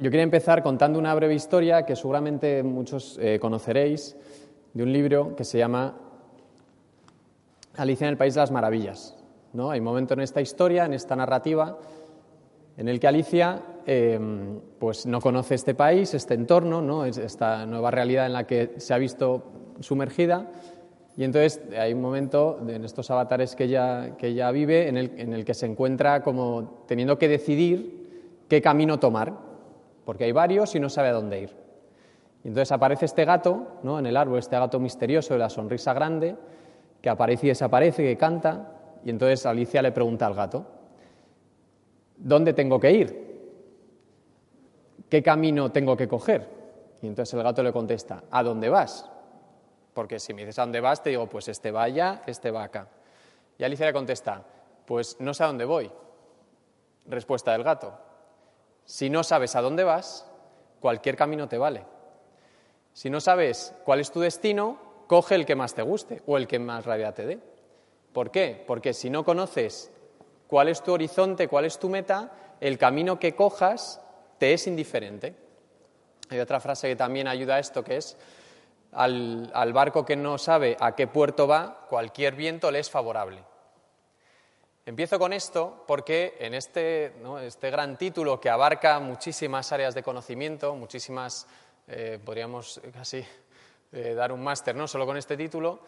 Yo quería empezar contando una breve historia que seguramente muchos eh, conoceréis de un libro que se llama Alicia en el País de las Maravillas. Hay un momento en esta historia, en esta narrativa, en el que Alicia em, pues no conoce este país, este entorno, ¿no? esta nueva realidad en la que se ha visto sumergida. Y entonces hay un momento en estos avatares que ella, que ella vive en el, en el que se encuentra como teniendo que decidir qué camino tomar, porque hay varios y no sabe a dónde ir. Y entonces aparece este gato ¿no? en el árbol, este gato misterioso de la sonrisa grande, que aparece y desaparece, que canta, y entonces Alicia le pregunta al gato, ¿dónde tengo que ir? ¿Qué camino tengo que coger? Y entonces el gato le contesta, ¿a dónde vas? Porque si me dices a dónde vas, te digo, pues este va allá, este va acá. Y Alicia le contesta, pues no sé a dónde voy. Respuesta del gato, si no sabes a dónde vas, cualquier camino te vale. Si no sabes cuál es tu destino, coge el que más te guste o el que más rabia te dé. ¿Por qué? Porque si no conoces cuál es tu horizonte, cuál es tu meta, el camino que cojas te es indiferente. Hay otra frase que también ayuda a esto, que es, al, barco que no sabe a qué puerto va, cualquier viento le es favorable. Empiezo con esto porque en este, este gran título que abarca muchísimas áreas de conocimiento, muchísimas, eh, podríamos casi eh, dar un máster, ¿no? Solo con este título.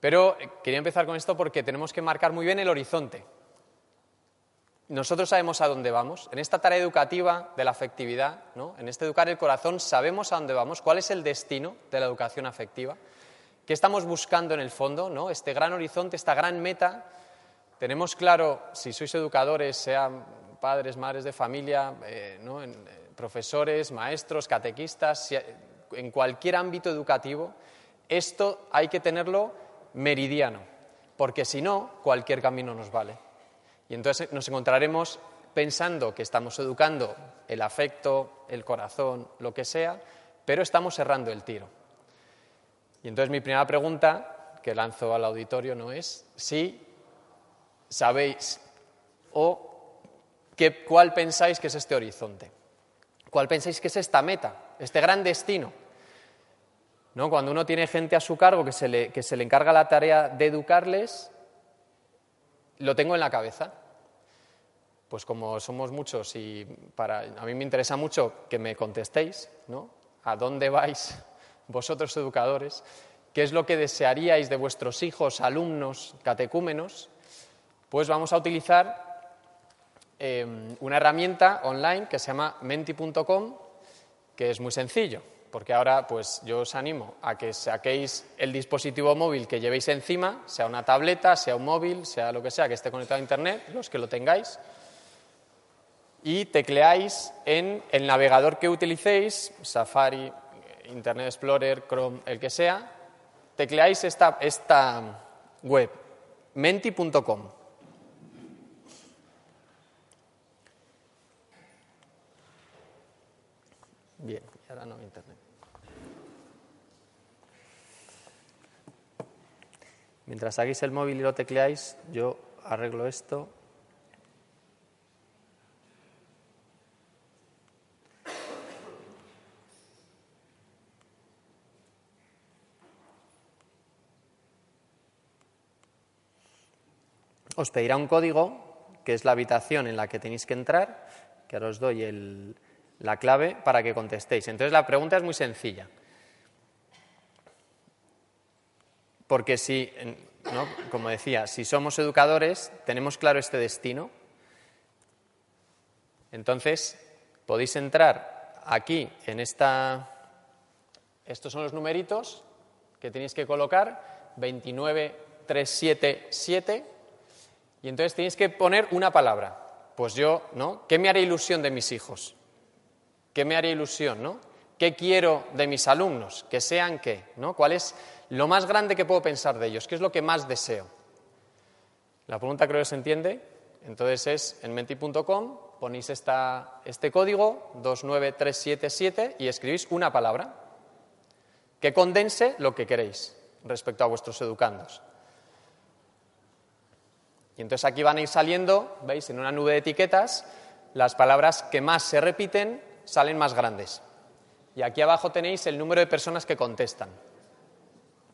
Pero eh, quería empezar con esto porque tenemos que marcar muy bien el horizonte. Nosotros sabemos a dónde vamos. En esta tarea educativa de la afectividad, ¿no? en este educar el corazón, sabemos a dónde vamos, cuál es el destino de la educación afectiva, qué estamos buscando en el fondo, ¿no? este gran horizonte, esta gran meta. Tenemos claro, si sois educadores, sean padres, madres de familia, eh, profesores, maestros, catequistas, en cualquier ámbito educativo, esto hay que tenerlo meridiano, porque si no, cualquier camino nos vale. Y entonces nos encontraremos pensando que estamos educando el afecto, el corazón, lo que sea, pero estamos cerrando el tiro. Y entonces mi primera pregunta que lanzo al auditorio no es si sabéis o cuál pensáis que es este horizonte, cuál pensáis que es esta meta, este gran destino cuando uno tiene gente a su cargo que se, le, que se le encarga la tarea de educarles, lo tengo en la cabeza. Pues como somos muchos y para, a mí me interesa mucho que me contestéis, ¿no? ¿A dónde vais vosotros educadores? ¿Qué es lo que desearíais de vuestros hijos, alumnos, catecúmenos? Pues vamos a utilizar em, una herramienta online que se llama menti.com, que es muy sencillo porque ahora pues yo os animo a que saquéis el dispositivo móvil que llevéis encima, sea una tableta, sea un móvil, sea lo que sea que esté conectado a Internet, los que lo tengáis, y tecleáis en el navegador que utilicéis, Safari, Internet Explorer, Chrome, el que sea, tecleáis esta, esta web, menti.com. Bien, y no Internet. Mientras saquéis el móvil y lo tecleáis, yo arreglo esto. Os pedirá un código, que es la habitación en la que tenéis que entrar, que ahora os doy la clave para que contestéis. Entonces la pregunta es muy sencilla. Porque si, como decía, si somos educadores, tenemos claro este destino, entonces podéis entrar aquí en esta... Estos son los numeritos que tenéis que colocar, 29377, y entonces tenéis que poner una palabra. Pues yo, ¿no? ¿Qué me haré ilusión de mis hijos? ¿Qué me haré ilusión, no? ¿Qué quiero de mis alumnos? Que sean qué, ¿no? ¿Cuál es lo más grande que puedo pensar de ellos, qué es lo que más deseo. La pregunta creo que se entiende. Entonces es en menti.com, ponéis este código 29377 y escribís una palabra que condense lo que queréis respecto a vuestros educandos. Y entonces aquí van a ir saliendo, veis, en una nube de etiquetas, las palabras que más se repiten salen más grandes. Y aquí abajo tenéis el número de personas que contestan.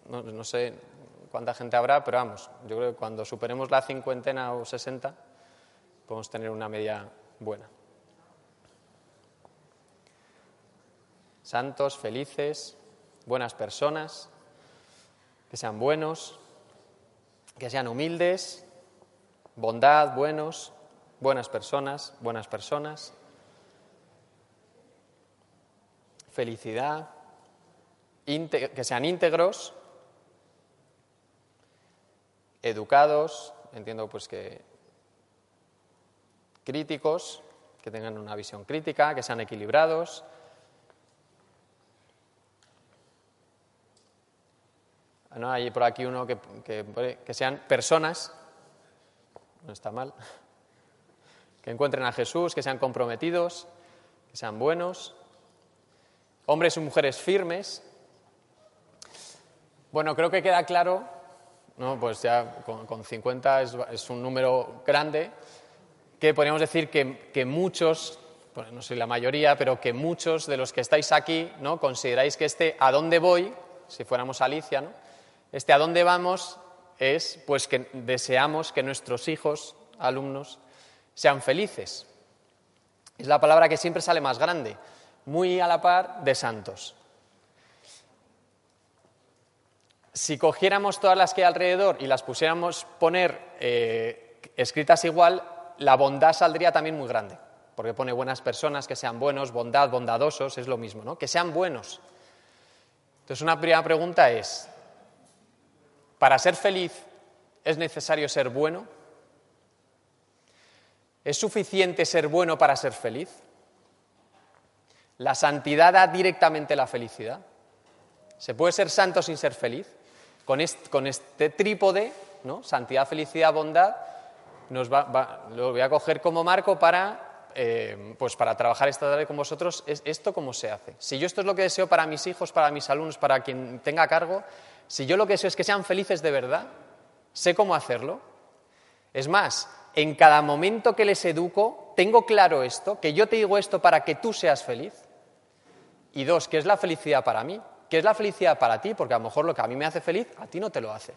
No, sé cuánta gente habrá, pero vamos, yo creo que cuando superemos la cincuentena o sesenta podemos tener una media buena. Santos, felices, buenas personas, que sean buenos, que sean humildes, bondad, buenos, buenas personas, buenas personas, felicidad, que sean íntegros, educados, entiendo pues que críticos, que tengan una visión crítica, que sean equilibrados. ¿No? Hay por aquí uno que, que sean personas, no está mal, que encuentren a Jesús, que sean comprometidos, que sean buenos, hombres y mujeres firmes. Bueno, creo que queda claro, ¿no? pues ya con, 50 es, un número grande, que podríamos decir que, muchos, no soy la mayoría, pero que muchos de los que estáis aquí ¿no? consideráis que este a dónde voy, si fuéramos Alicia, ¿no? este a dónde vamos es pues que deseamos que nuestros hijos, alumnos, sean felices. Es la palabra que siempre sale más grande muy a la par de santos. Si cogiéramos todas las que hay alrededor y las pusiéramos poner eh, escritas igual, la bondad saldría también muy grande, porque pone buenas personas, que sean buenos, bondad, bondadosos, es lo mismo, ¿no? Que sean buenos. Entonces, una primera pregunta es, ¿para ser feliz es necesario ser bueno? ¿Es suficiente ser bueno para ser feliz? ¿La santidad da directamente la felicidad? ¿Se puede ser santo sin ser feliz? Con este, trípode, ¿no? santidad, felicidad, bondad, nos va, lo voy a coger como marco para, eh, pues para trabajar esta tarde con vosotros. ¿Esto cómo se hace? Si yo esto es lo que deseo para mis hijos, para mis alumnos, para quien tenga cargo, si yo lo que deseo es que sean felices de verdad, sé cómo hacerlo. Es más, en cada momento que les educo, tengo claro esto, que yo te digo esto para que tú seas feliz. Y dos, ¿qué es la felicidad para mí? ¿Qué es la felicidad para ti? Porque a lo mejor lo que a mí me hace feliz, a ti no te lo hace.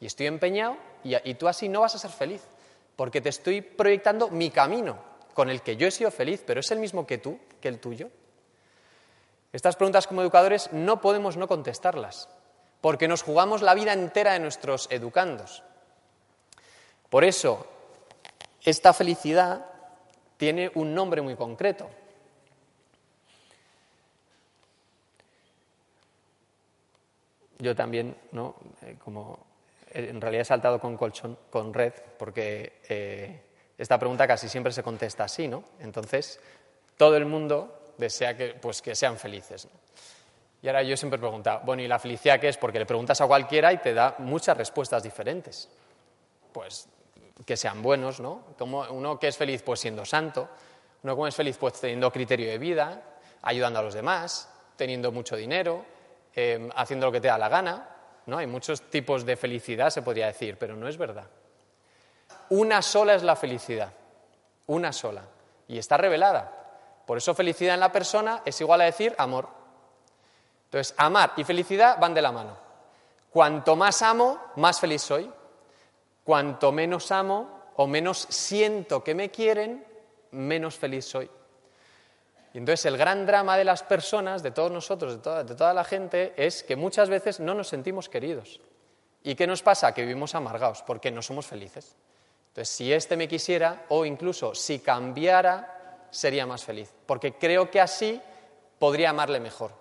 Y estoy empeñado y, tú así no vas a ser feliz, porque te estoy proyectando mi camino, con el que yo he sido feliz, pero es el mismo que tú, que el tuyo. Estas preguntas como educadores no podemos no contestarlas, porque nos jugamos la vida entera de nuestros educandos. Por eso, esta felicidad tiene un nombre muy concreto, yo también, ¿no? Eh, como eh, en realidad he saltado con colchón, con red, porque eh, esta pregunta casi siempre se contesta así, ¿no? Entonces, todo el mundo desea que, pues, que sean felices. Y ahora yo siempre pregunto, bueno, ¿y la felicidad qué es? Porque le preguntas a cualquiera y te da muchas respuestas diferentes. Pues que sean buenos, ¿no? Como uno que es feliz pues siendo santo, uno que es feliz pues teniendo criterio de vida, ayudando a los demás, teniendo mucho dinero, Em, haciendo lo que te da la gana. ¿no? Hay muchos tipos de felicidad, se podría decir, pero no es verdad. Una sola es la felicidad, una sola, y está revelada. Por eso felicidad en la persona es igual a decir amor. Entonces, amar y felicidad van de la mano. Cuanto más amo, más feliz soy. Cuanto menos amo o menos siento que me quieren, menos feliz soy. Y entonces el gran drama de las personas, de todos nosotros, de toda, la gente, es que muchas veces no nos sentimos queridos. ¿Y qué nos pasa? Que vivimos amargados, porque no somos felices. Entonces, si este me quisiera, o incluso si cambiara, sería más feliz, porque creo que así podría amarle mejor.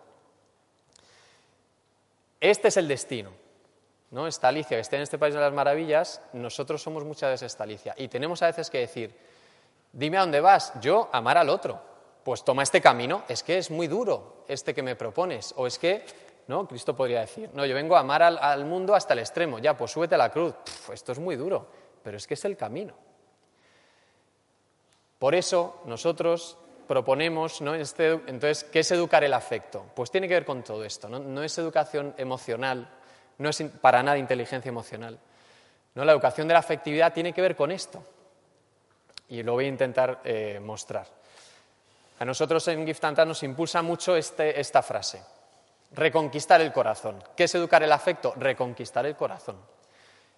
Este es el destino. ¿no? Esta Alicia que está en este país de las maravillas, nosotros somos muchas veces esta Alicia. Y tenemos a veces que decir, dime a dónde vas, yo amar al otro pues toma este camino, es que es muy duro este que me propones, o es que, ¿no? Cristo podría decir, no, yo vengo a amar al, mundo hasta el extremo, ya, pues súbete a la cruz, esto es muy duro, pero es que es el camino. Por eso nosotros proponemos, ¿no? Este, entonces, ¿qué es educar el afecto? Pues tiene que ver con todo esto, no, no es educación emocional, no es para nada inteligencia emocional. ¿no? La educación de la afectividad tiene que ver con esto, y lo voy a intentar eh, mostrar. A nosotros en Gift nos impulsa mucho este, esta frase, reconquistar el corazón. ¿Qué es educar el afecto? Reconquistar el corazón.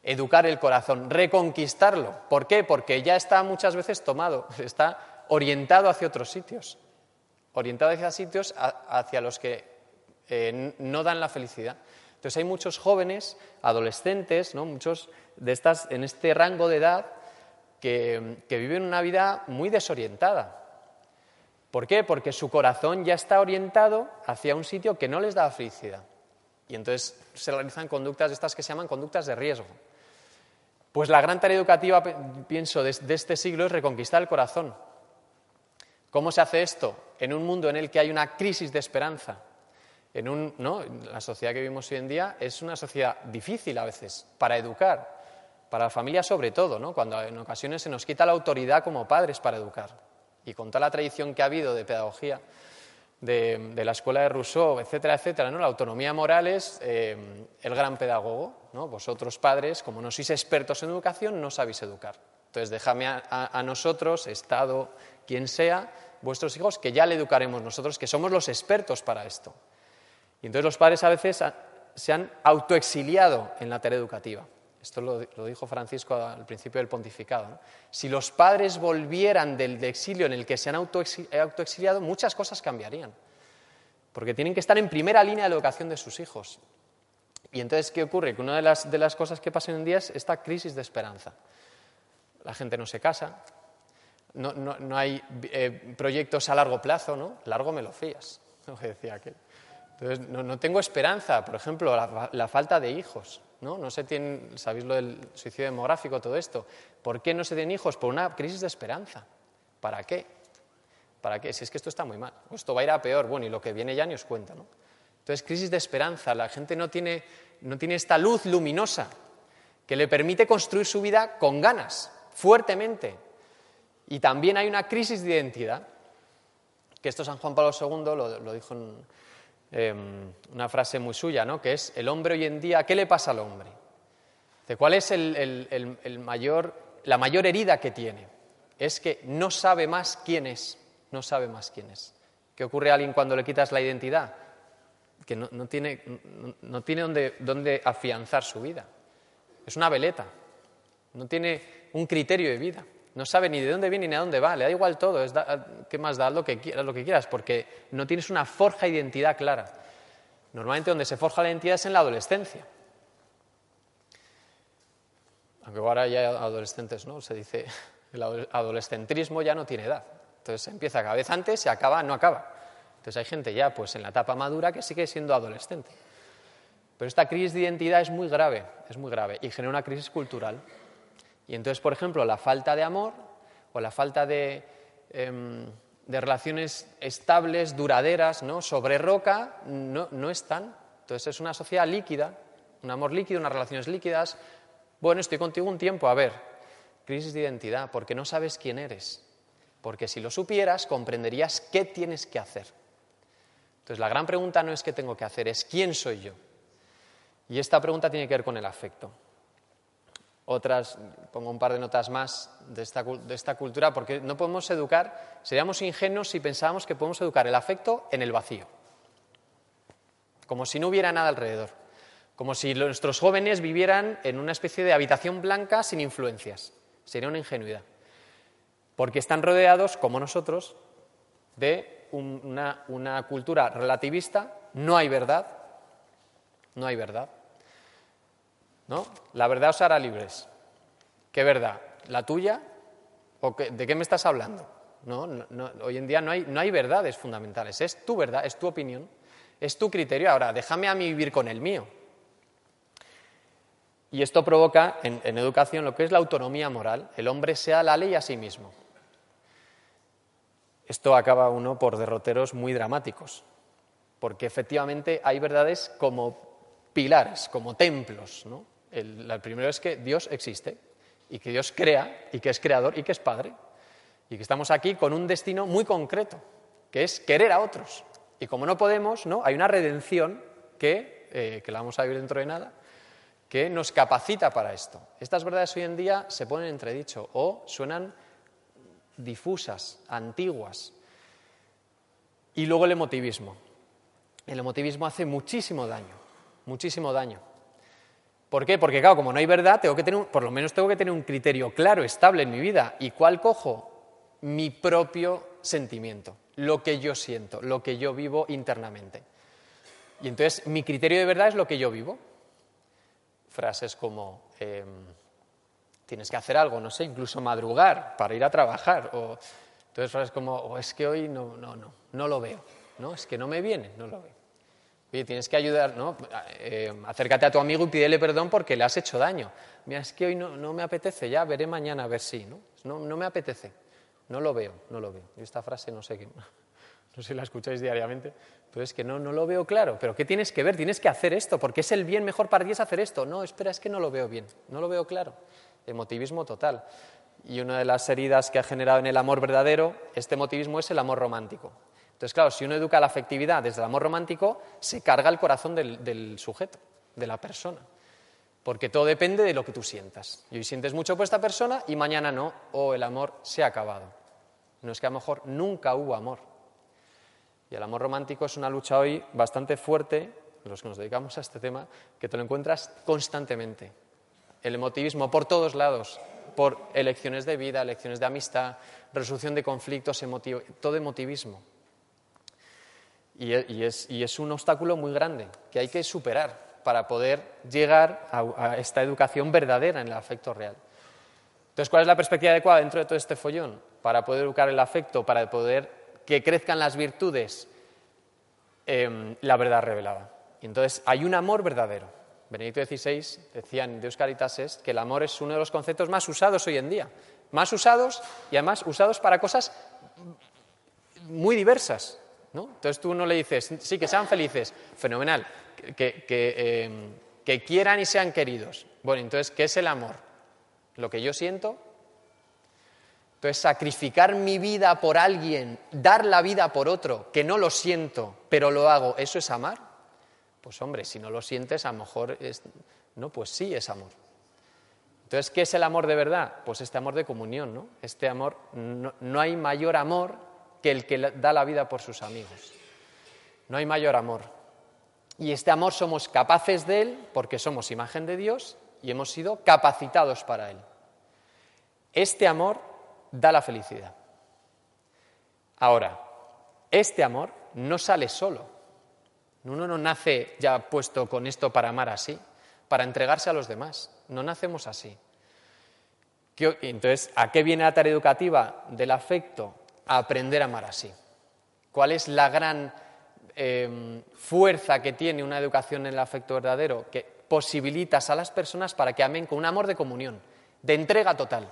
Educar el corazón, reconquistarlo. ¿Por qué? Porque ya está muchas veces tomado, está orientado hacia otros sitios, orientado hacia sitios hacia los que eh, no dan la felicidad. Entonces hay muchos jóvenes, adolescentes, ¿no? muchos de estas en este rango de edad que, viven una vida muy desorientada. ¿Por qué? Porque su corazón ya está orientado hacia un sitio que no les da felicidad. Y entonces se realizan conductas estas que se llaman conductas de riesgo. Pues la gran tarea educativa, pienso, de, este siglo es reconquistar el corazón. ¿Cómo se hace esto? En un mundo en el que hay una crisis de esperanza, en un, la sociedad que vivimos hoy en día es una sociedad difícil a veces para educar, para la familia sobre todo, cuando en ocasiones se nos quita la autoridad como padres para educar. Y con toda la tradición que ha habido de pedagogía, de, la escuela de Rousseau, etcétera, etcétera, ¿no? la autonomía moral es eh, el gran pedagogo. ¿no? Vosotros padres, como no sois expertos en educación, no sabéis educar. Entonces, déjame a nosotros, Estado, quien sea, vuestros hijos, que ya le educaremos nosotros, que somos los expertos para esto. Y entonces los padres a veces se han autoexiliado en la tarea educativa. Esto lo, dijo Francisco al principio del pontificado. Si los padres volvieran del exilio en el que se han autoexiliado, muchas cosas cambiarían. Porque tienen que estar en primera línea de la educación de sus hijos. Y entonces, ¿qué ocurre? Que una de las, cosas que pasan en día es esta crisis de esperanza. La gente no se casa, no, hay eh, proyectos a largo plazo, ¿no? Largo me lo fías, lo que decía aquel. Entonces, no, tengo esperanza, por ejemplo, la, falta de hijos. ¿no? no se tiene, sabéis lo del suicidio demográfico, todo esto. ¿Por qué no se tienen hijos? Por una crisis de esperanza. ¿Para qué? ¿Para qué? Si es que esto está muy mal. Esto va a ir a peor. Bueno, y lo que viene ya ni os cuenta. ¿no? Entonces, crisis de esperanza. La gente no tiene, no tiene esta luz luminosa que le permite construir su vida con ganas, fuertemente. Y también hay una crisis de identidad, que esto San Juan Pablo II lo, lo dijo en Em, una frase muy suya, ¿no? que es, el hombre hoy en día, ¿qué le pasa al hombre? ¿Cuál es el, mayor, la mayor herida que tiene? Es que no sabe más quién es, no sabe más quién es. ¿Qué ocurre a alguien cuando le quitas la identidad? Que no, tiene, no, tiene dónde, dónde afianzar su vida. Es una veleta, no tiene un criterio de vida. No sabe ni de dónde viene ni a dónde va, le da igual todo, es ¿qué más da? lo que, quieras, lo que quieras, porque no tienes una forja de identidad clara. Normalmente donde se forja la identidad es en la adolescencia. Aunque ahora ya hay adolescentes, ¿no? Se dice, el adolescentrismo ya no tiene edad. Entonces empieza cada vez antes, se acaba, no acaba. Entonces hay gente ya pues en la etapa madura que sigue siendo adolescente. Pero esta crisis de identidad es muy grave, es muy grave y genera una crisis cultural. Y entonces, por ejemplo, la falta de amor o la falta de, em, relaciones estables, duraderas, ¿no? sobre roca, no, no están. Entonces es una sociedad líquida, un amor líquido, unas relaciones líquidas. Bueno, estoy contigo un tiempo, a ver, crisis de identidad, porque no sabes quién eres. Porque si lo supieras, comprenderías qué tienes que hacer. Entonces la gran pregunta no es qué tengo que hacer, es quién soy yo. Y esta pregunta tiene que ver con el afecto otras, pongo un par de notas más de esta, de esta, cultura, porque no podemos educar, seríamos ingenuos si pensábamos que podemos educar el afecto en el vacío, como si no hubiera nada alrededor, como si nuestros jóvenes vivieran en una especie de habitación blanca sin influencias. Sería una ingenuidad, porque están rodeados, como nosotros, de una, una cultura relativista, no hay verdad, no hay verdad. ¿No? La verdad os hará libres. ¿Qué verdad? ¿La tuya? ¿O ¿De qué me estás hablando? No, hoy en día no hay, no hay verdades fundamentales. Es tu verdad, es tu opinión, es tu criterio. Ahora, déjame a mí vivir con el mío. Y esto provoca en, educación lo que es la autonomía moral. El hombre sea la ley a sí mismo. Esto acaba uno por derroteros muy dramáticos, porque efectivamente hay verdades como pilares, como templos. El, primero es que Dios existe y que Dios crea y que es creador y que es Padre. Y que estamos aquí con un destino muy concreto, que es querer a otros. Y como no podemos, ¿no? hay una redención que, eh, que la vamos a vivir dentro de nada, que nos capacita para esto. Estas verdades hoy en día se ponen entredicho o suenan difusas, antiguas. Y luego el emotivismo. El emotivismo hace muchísimo daño, muchísimo daño. ¿Por qué? Porque, claro, como no hay verdad, tengo que tener, por lo menos tengo que tener un criterio claro, estable en mi vida. ¿Y cuál cojo? Mi propio sentimiento, lo que yo siento, lo que yo vivo internamente. Y entonces mi criterio de verdad es lo que yo vivo. Frases como em, tienes que hacer algo, no sé, incluso madrugar para ir a trabajar. O, entonces frases como oh, es que hoy no, no, no, no lo veo, no, es que no me viene, no lo veo. Oye, tienes que ayudar, ¿no? Eh, acércate a tu amigo y pídele perdón porque le has hecho daño. Mira, es que hoy no, me apetece, ya veré mañana a ver si, ¿no? No, me apetece, no lo veo, no lo veo. Y esta frase no sé qué no sé si la escucháis diariamente, pero es que no, no lo veo claro. ¿Pero qué tienes que ver? Tienes que hacer esto, porque es el bien mejor para ti es hacer esto. No, espera, es que no lo veo bien, no lo veo claro. Emotivismo total. Y una de las heridas que ha generado en el amor verdadero, este emotivismo es el amor romántico. Entonces, claro, si uno educa la afectividad desde el amor romántico, se carga el corazón del, del sujeto, de la persona. Porque todo depende de lo que tú sientas. Y hoy sientes mucho por esta persona y mañana no, o el amor se ha acabado. No es que a lo mejor nunca hubo amor, y el amor romántico es una lucha hoy bastante fuerte, los que nos dedicamos a este tema, que te lo encuentras constantemente. El emotivismo por todos lados, por elecciones de vida, elecciones de amistad, resolución de conflictos, todo emotivismo. Y, es, un obstáculo muy grande que hay que superar para poder llegar a, esta educación verdadera en el afecto real. Entonces, ¿cuál es la perspectiva adecuada dentro de todo este follón? Para poder educar el afecto, para poder que crezcan las virtudes, em, la verdad revelada. Entonces hay un amor verdadero. Benedicto XVI decía en Deus Caritas que el amor es uno de los conceptos más usados hoy en día. Más usados y además usados para cosas muy diversas. ¿No? Entonces tú no le dices, sí, que sean felices, fenomenal, que, em, que quieran y sean queridos. Bueno, entonces, ¿qué es el amor? Lo que yo siento entonces, sacrificar mi vida por alguien, dar la vida por otro, que no lo siento, pero lo hago, ¿eso es amar? Pues hombre, si no lo sientes, a lo mejor es... No, pues sí es amor. Entonces, ¿qué es el amor de verdad? Pues este amor de comunión, ¿no? Este amor, no, no hay mayor amor que el que da la vida por sus amigos. No hay mayor amor. Y este amor somos capaces de él porque somos imagen de Dios y hemos sido capacitados para él. Este amor da la felicidad. Ahora, este amor no sale solo. Uno no nace ya puesto con esto para amar así, para entregarse a los demás. No nacemos así. Entonces, ¿a qué viene la tarea educativa del afecto? A aprender a amar así. ¿Cuál es la gran em, fuerza que tiene una educación en el afecto verdadero? Que posibilitas a las personas para que amen con un amor de comunión, de entrega total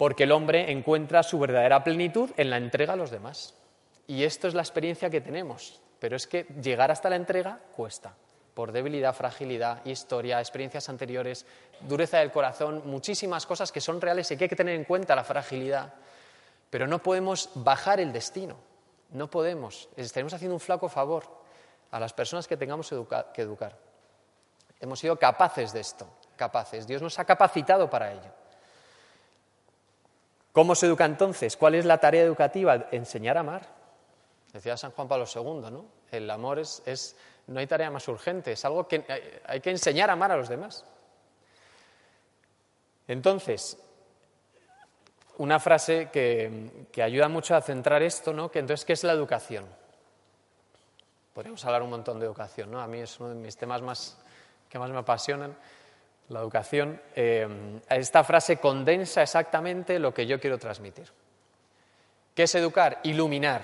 porque el hombre encuentra su verdadera plenitud en la entrega a los demás. Y esto es la experiencia que tenemos, pero es que llegar hasta la entrega cuesta, por debilidad, fragilidad, historia, experiencias anteriores, dureza del corazón, muchísimas cosas que son reales y que hay que tener en cuenta la fragilidad, pero no podemos bajar el destino, no podemos, estaremos haciendo un flaco favor a las personas que tengamos que educar. Hemos sido capaces de esto, capaces, Dios nos ha capacitado para ello. ¿Cómo se educa entonces? ¿Cuál es la tarea educativa? Enseñar a amar. Decía San Juan Pablo II, ¿no? El amor es, no hay tarea más urgente, es algo que hay que enseñar a amar a los demás. Entonces, una frase que, que, ayuda mucho a centrar esto, ¿no? Que entonces, ¿qué es la educación? Podríamos hablar un montón de educación, ¿no? A mí es uno de mis temas más, que más me apasionan la educación, eh, esta frase condensa exactamente lo que yo quiero transmitir. ¿Qué es educar? Iluminar,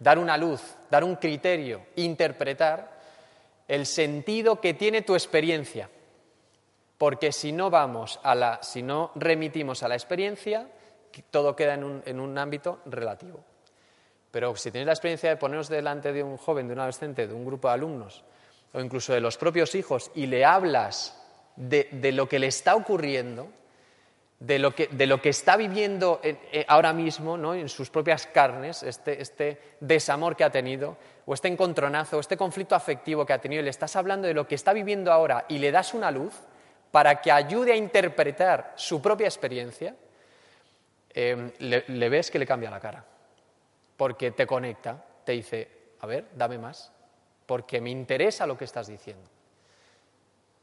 dar una luz, dar un criterio, interpretar el sentido que tiene tu experiencia. Porque si no vamos a la, si no remitimos a la experiencia, todo queda en un, en un ámbito relativo. Pero si tienes la experiencia de ponernos delante de un joven, de un adolescente, de un grupo de alumnos, o incluso de los propios hijos, y le hablas de, lo que le está ocurriendo, de lo que, de lo que está viviendo eh, ahora mismo ¿no? en sus propias carnes, este, este, desamor que ha tenido, o este encontronazo, o este conflicto afectivo que ha tenido, y le estás hablando de lo que está viviendo ahora y le das una luz para que ayude a interpretar su propia experiencia, em, le, ves que le cambia la cara. porque te conecta, te dice, a ver, dame más, porque me interesa lo que estás diciendo.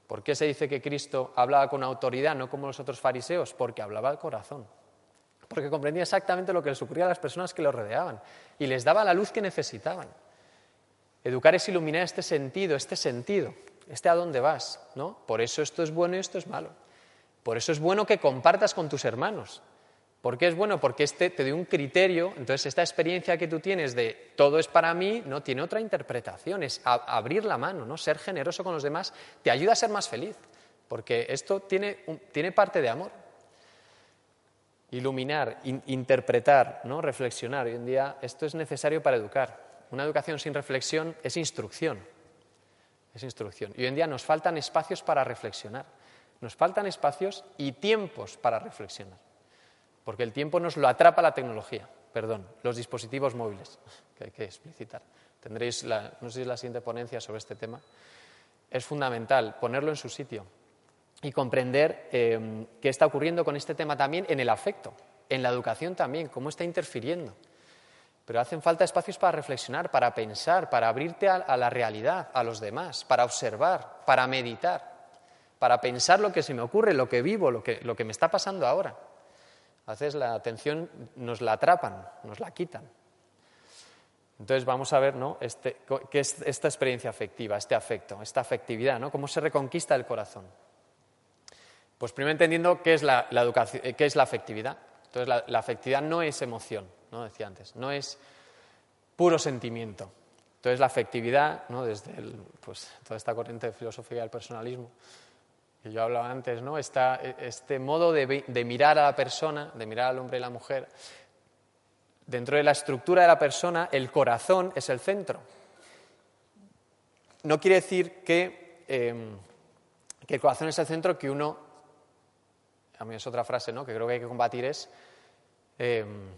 ¿Por qué se dice que Cristo hablaba con autoridad, no como los otros fariseos? Porque hablaba al corazón. Porque comprendía exactamente lo que les ocurría a las personas que lo rodeaban y les daba la luz que necesitaban. Educar es iluminar este sentido, este sentido, este a dónde vas, ¿no? Por eso esto es bueno y esto es malo. Por eso es bueno que compartas con tus hermanos. ¿Por qué es bueno? Porque este te dio un criterio, entonces esta experiencia que tú tienes de todo es para mí, no tiene otra interpretación, es abrir la mano, ¿no? ser generoso con los demás, te ayuda a ser más feliz, porque esto tiene, tiene parte de amor. Iluminar, interpretar, ¿no? reflexionar. Hoy en día esto es necesario para educar. Una educación sin reflexión es instrucción. Es instrucción. Y hoy en día nos faltan espacios para reflexionar. Nos faltan espacios y tiempos para reflexionar porque el tiempo nos lo atrapa la tecnología, perdón, los dispositivos móviles, que hay que explicitar. Tendréis, la, no sé si es la siguiente ponencia sobre este tema. Es fundamental ponerlo en su sitio y comprender eh, qué está ocurriendo con este tema también en el afecto, en la educación también, cómo está interfiriendo. Pero hacen falta espacios para reflexionar, para pensar, para abrirte a, la realidad, a los demás, para observar, para meditar, para pensar lo que se me ocurre, lo que vivo, lo que me está pasando ahora. A veces la atención nos la atrapan, nos la quitan. Entonces vamos a ver ¿no? este, qué es esta experiencia afectiva, este afecto, esta afectividad, ¿no? cómo se reconquista el corazón. Pues primero entendiendo qué es la, educación, qué es la afectividad. Entonces la, afectividad no es emoción, ¿no? decía antes, no es puro sentimiento. Entonces la afectividad, ¿no? desde pues, toda esta corriente de filosofía del personalismo, que yo hablaba antes, ¿no? este modo de, mirar a la persona, de mirar al hombre y la mujer, dentro de la estructura de la persona, el corazón es el centro. No quiere decir que, em, que el corazón es el centro que uno, a mí es otra frase ¿no? que creo que hay que combatir, es em,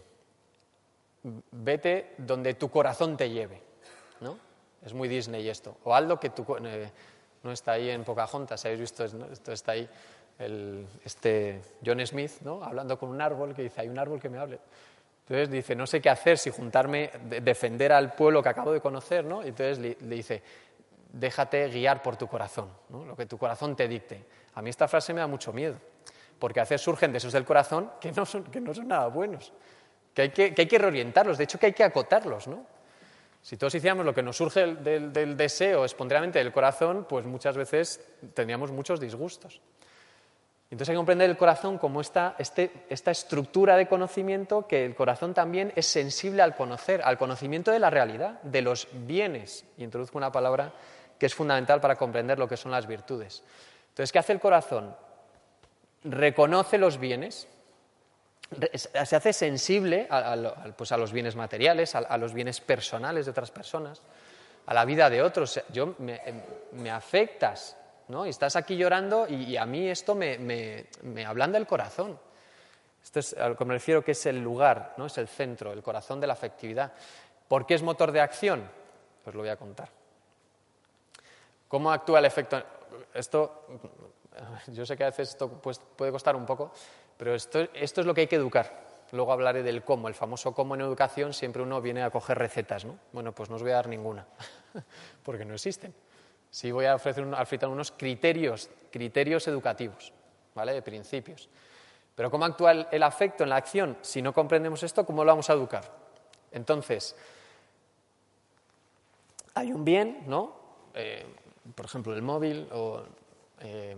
vete donde tu corazón te lleve. ¿no? Es muy Disney esto. O algo que tu... Eh, no está ahí en Pocahontas, habéis visto, esto está ahí el, este John Smith, ¿no? hablando con un árbol que dice, hay un árbol que me hable. Entonces dice, no sé qué hacer, si juntarme, defender al pueblo que acabo de conocer, ¿no? Entonces le, dice, déjate guiar por tu corazón, ¿no? lo que tu corazón te dicte. A mí esta frase me da mucho miedo, porque a veces surgen deseos del corazón que no son, que no son nada buenos, que hay que, que hay que reorientarlos, de hecho que hay que acotarlos, ¿no? Si todos hiciéramos lo que nos surge del, deseo espontáneamente del corazón, pues muchas veces tendríamos muchos disgustos. Entonces hay que comprender el corazón como esta, este, esta estructura de conocimiento que el corazón también es sensible al conocer, al conocimiento de la realidad, de los bienes. Y introduzco una palabra que es fundamental para comprender lo que son las virtudes. Entonces, ¿qué hace el corazón? Reconoce los bienes, se hace sensible pues a, los bienes materiales, a, los bienes personales de otras personas, a la vida de otros. Yo me, em, afectas, ¿no? Y estás aquí llorando y, a mí esto me, me, me ablanda el corazón. Esto es a lo que me refiero que es el lugar, ¿no? Es el centro, el corazón de la afectividad. ¿Por qué es motor de acción? Pues lo voy a contar. ¿Cómo actúa el efecto? Esto, yo sé que a veces esto pues, puede costar un poco, pero esto, es lo que hay que educar. Luego hablaré del cómo, el famoso cómo en educación, siempre uno viene a coger recetas, ¿no? Bueno, pues no os voy a dar ninguna, porque no existen. Sí voy a ofrecer al unos criterios, criterios educativos, ¿vale? De principios. Pero ¿cómo actúa el, afecto en la acción? Si no comprendemos esto, ¿cómo lo vamos a educar? Entonces, hay un bien, ¿no? Eh, por ejemplo, el móvil o... Eh,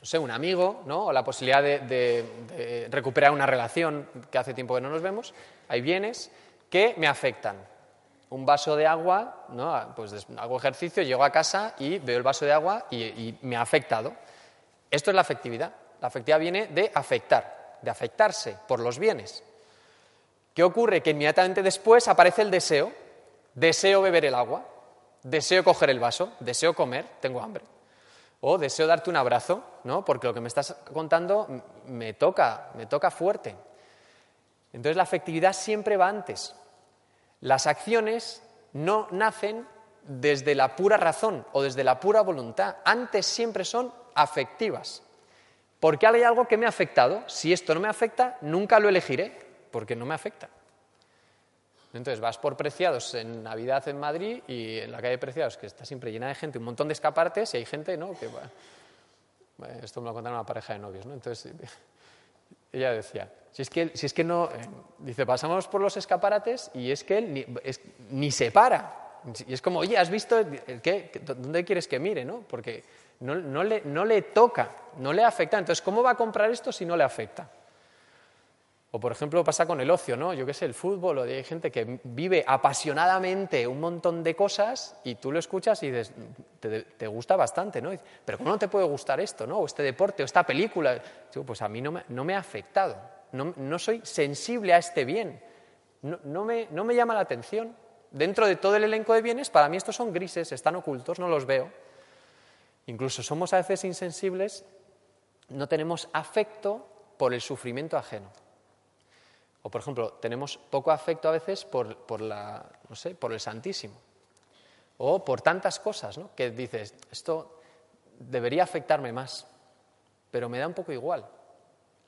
no sé, un amigo, ¿no? o la posibilidad de, recuperar una relación que hace tiempo que no nos vemos, hay bienes que me afectan. Un vaso de agua, ¿no? Ah, pues hago ejercicio, llego a casa y veo el vaso de agua y, y me ha afectado. Esto es la afectividad. La afectividad viene de afectar, de afectarse por los bienes. ¿Qué ocurre? Que inmediatamente después aparece el deseo. Deseo beber el agua, deseo coger el vaso, deseo comer, tengo hambre. O deseo darte un abrazo, ¿no? Porque lo que me estás contando me toca, me toca fuerte. Entonces la afectividad siempre va antes. Las acciones no nacen desde la pura razón o desde la pura voluntad. Antes siempre son afectivas. Porque hay algo que me ha afectado. Si esto no me afecta, nunca lo elegiré, porque no me afecta. Entonces vas por Preciados en Navidad en Madrid y en la calle Preciados, que está siempre llena de gente, un montón de escaparates y hay gente, ¿no? Que, esto me lo contaron una pareja de novios, ¿no? Entonces ella decía, si es que, si es que no, eh, dice, pasamos por los escaparates y es que él ni, se para. Y es como, oye, ¿has visto qué? ¿Dónde quieres que mire? ¿no? Porque no, le, no le toca, no le afecta. Entonces, ¿cómo va a comprar esto si no le afecta? O, por ejemplo, pasa con el ocio, ¿no? Yo qué sé, el fútbol, o hay gente que vive apasionadamente un montón de cosas y tú lo escuchas y dices, te, gusta bastante, ¿no? Pero ¿cómo no te puede gustar esto, ¿no? O este deporte, o esta película. Digo, pues a mí no me, no me ha afectado, no, soy sensible a este bien, no, no, me, no me llama la atención. Dentro de todo el elenco de bienes, para mí estos son grises, están ocultos, no los veo. Incluso somos a veces insensibles, no tenemos afecto por el sufrimiento ajeno. O, por ejemplo, tenemos poco afecto a veces por, la, no sé, por el Santísimo. O por tantas cosas, ¿no? Que dices, esto debería afectarme más, pero me da un poco igual.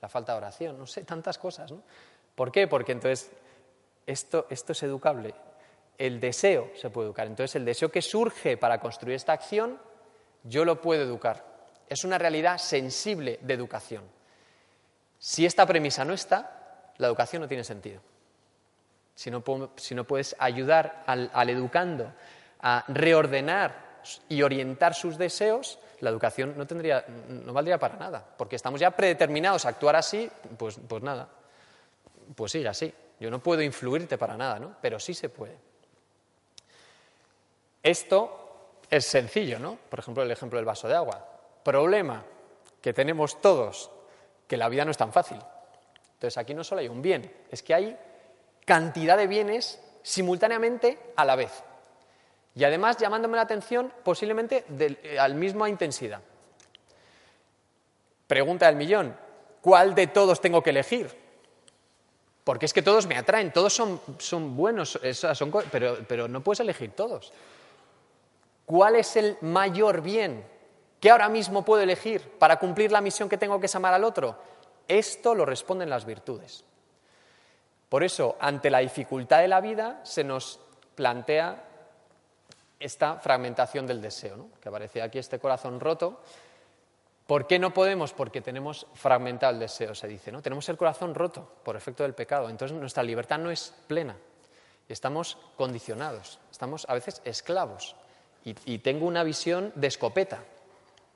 La falta de oración, no sé, tantas cosas, ¿no? ¿Por qué? Porque entonces esto, esto es educable. El deseo se puede educar. Entonces, el deseo que surge para construir esta acción, yo lo puedo educar. Es una realidad sensible de educación. Si esta premisa no está, la educación no tiene sentido. Si no, puedes ayudar al, educando a reordenar y orientar sus deseos, la educación no, tendría, no valdría para nada, porque estamos ya predeterminados a actuar así, pues, pues nada, pues sigue así. Yo no puedo influirte para nada, ¿no? Pero sí se puede. Esto es sencillo, ¿no? Por ejemplo, el ejemplo del vaso de agua. Problema que tenemos todos, que la vida no es tan fácil. Entonces aquí no solo hay un bien, es que hay cantidad de bienes simultáneamente a la vez. Y además llamándome la atención posiblemente eh, al misma intensidad. Pregunta del millón, ¿cuál de todos tengo que elegir? Porque es que todos me atraen, todos son, son buenos, son, pero, pero no puedes elegir todos. ¿Cuál es el mayor bien que ahora mismo puedo elegir para cumplir la misión que tengo que es al otro? Esto lo responden las virtudes. Por eso, ante la dificultad de la vida, se nos plantea esta fragmentación del deseo, que aparece aquí este corazón roto. ¿Por qué no podemos? Porque tenemos fragmentado el deseo, se dice, ¿no? Tenemos el corazón roto por efecto del pecado. Entonces nuestra libertad no es plena. Estamos condicionados, estamos a veces esclavos. y tengo una visión de escopeta.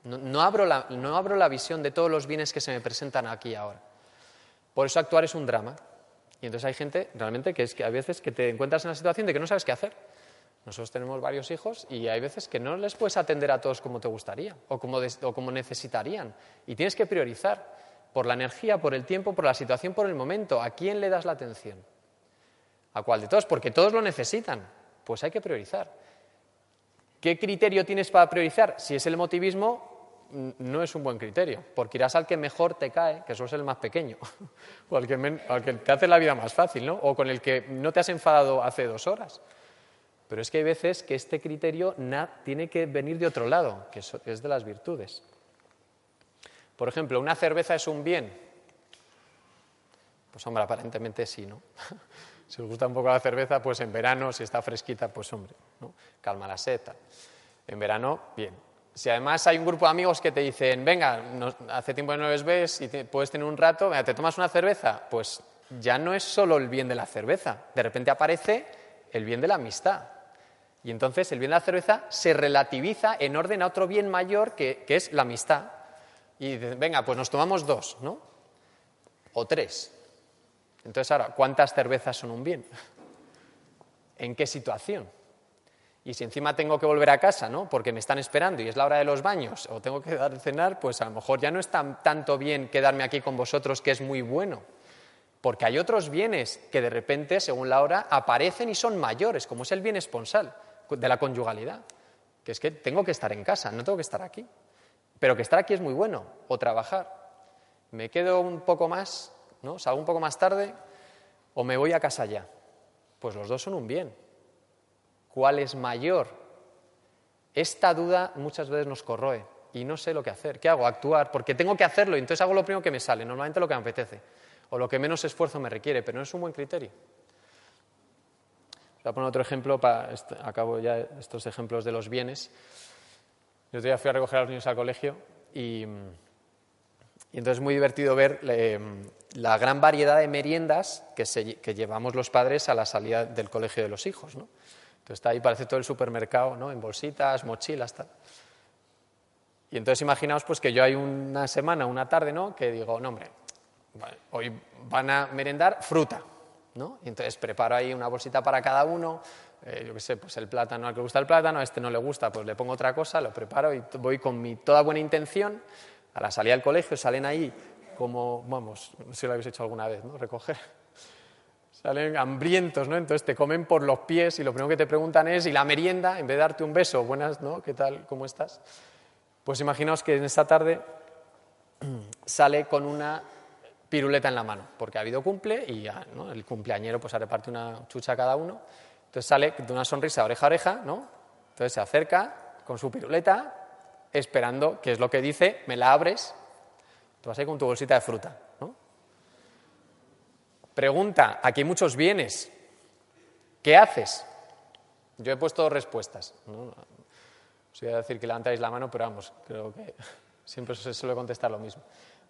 No, abro la, visión de todos los bienes que se me presentan aquí ahora. Por eso actuar es un drama. Y entonces hay gente realmente que es que hay veces que te encuentras en la situación de que no sabes qué hacer. Nosotros tenemos varios hijos y hay veces que no les puedes atender a todos como te gustaría o como, o como necesitarían. Y tienes que priorizar por la energía, por el tiempo, por la situación, por el momento. ¿A quién le das la atención? ¿A cuál de todos? Porque todos lo necesitan. Pues hay que priorizar. ¿Qué criterio tienes para priorizar? Si es el emotivismo, no es un buen criterio, porque irás al que mejor te cae, que es el más pequeño, o al que, te hace la vida más fácil, ¿no? o con el que no te has enfadado hace dos horas. Pero es que hay veces que este criterio tiene que venir de otro lado, que es de las virtudes. Por ejemplo, ¿una cerveza es un bien? Pues hombre, aparentemente sí, ¿no? si os gusta un poco la cerveza, pues en verano, si está fresquita, pues hombre, ¿no? calma la seta. En verano, bien. Si además hay un grupo de amigos que te dicen, venga, hace tiempo que no les ves y puedes tener un rato, venga, ¿te tomas una cerveza? Pues ya no es solo el bien de la cerveza, de repente aparece el bien de la amistad. Y entonces el bien de la cerveza se relativiza en orden a otro bien mayor que, que es la amistad. Y dices, venga, pues nos tomamos dos, ¿no? O tres. Entonces ahora, ¿cuántas cervezas son un bien? ¿En qué situación? Y si encima tengo que volver a casa, ¿no? Porque me están esperando y es la hora de los baños o tengo que dar de cenar, pues a lo mejor ya no es tan, tanto bien quedarme aquí con vosotros, que es muy bueno. Porque hay otros bienes que de repente, según la hora, aparecen y son mayores, como es el bien esponsal de la conyugalidad. Que es que tengo que estar en casa, no tengo que estar aquí. Pero que estar aquí es muy bueno, o trabajar. Me quedo un poco más, ¿no? Salgo un poco más tarde, o me voy a casa ya. Pues los dos son un bien ¿Cuál es mayor? Esta duda muchas veces nos corroe y no sé lo que hacer. ¿Qué hago? Actuar, porque tengo que hacerlo y entonces hago lo primero que me sale, normalmente lo que me apetece, o lo que menos esfuerzo me requiere, pero no es un buen criterio. voy a poner otro ejemplo, para, acabo ya estos ejemplos de los bienes. Yo otro día fui a recoger a los niños al colegio y, y entonces es muy divertido ver eh, la gran variedad de meriendas que, que, llevamos los padres a la salida del colegio de los hijos. ¿no? Entonces está ahí, parece todo el supermercado, ¿no? en bolsitas, mochilas, tal. Y entonces imaginaos pues, que yo hay una semana, una tarde, ¿no? que digo, no, hombre, hoy van a merendar fruta. ¿no? Y entonces preparo ahí una bolsita para cada uno, eh, yo qué sé, pues el plátano, al que gusta el plátano, a este no le gusta, pues le pongo otra cosa, lo preparo y voy con mi toda buena intención a la salida del colegio, salen ahí como, vamos, no sé si lo habéis hecho alguna vez, ¿no? Recoger. Salen hambrientos, ¿no? Entonces te comen por los pies y lo primero que te preguntan es, ¿y la merienda? En vez de darte un beso, buenas, ¿no? ¿Qué tal? ¿Cómo estás? Pues imaginaos que en esta tarde sale con una piruleta en la mano, porque ha habido cumple y el cumpleañero pues ha repartido una chucha a cada uno. Entonces sale de una sonrisa oreja a oreja, ¿no? Entonces se acerca con su piruleta, esperando, que es lo que dice, me la abres, tú vas ahí con tu bolsita de fruta. Pregunta, aquí hay muchos bienes, ¿qué haces? Yo he puesto dos respuestas, ¿no? Os voy a decir que levantáis la mano, pero vamos, creo que siempre se suele contestar lo mismo.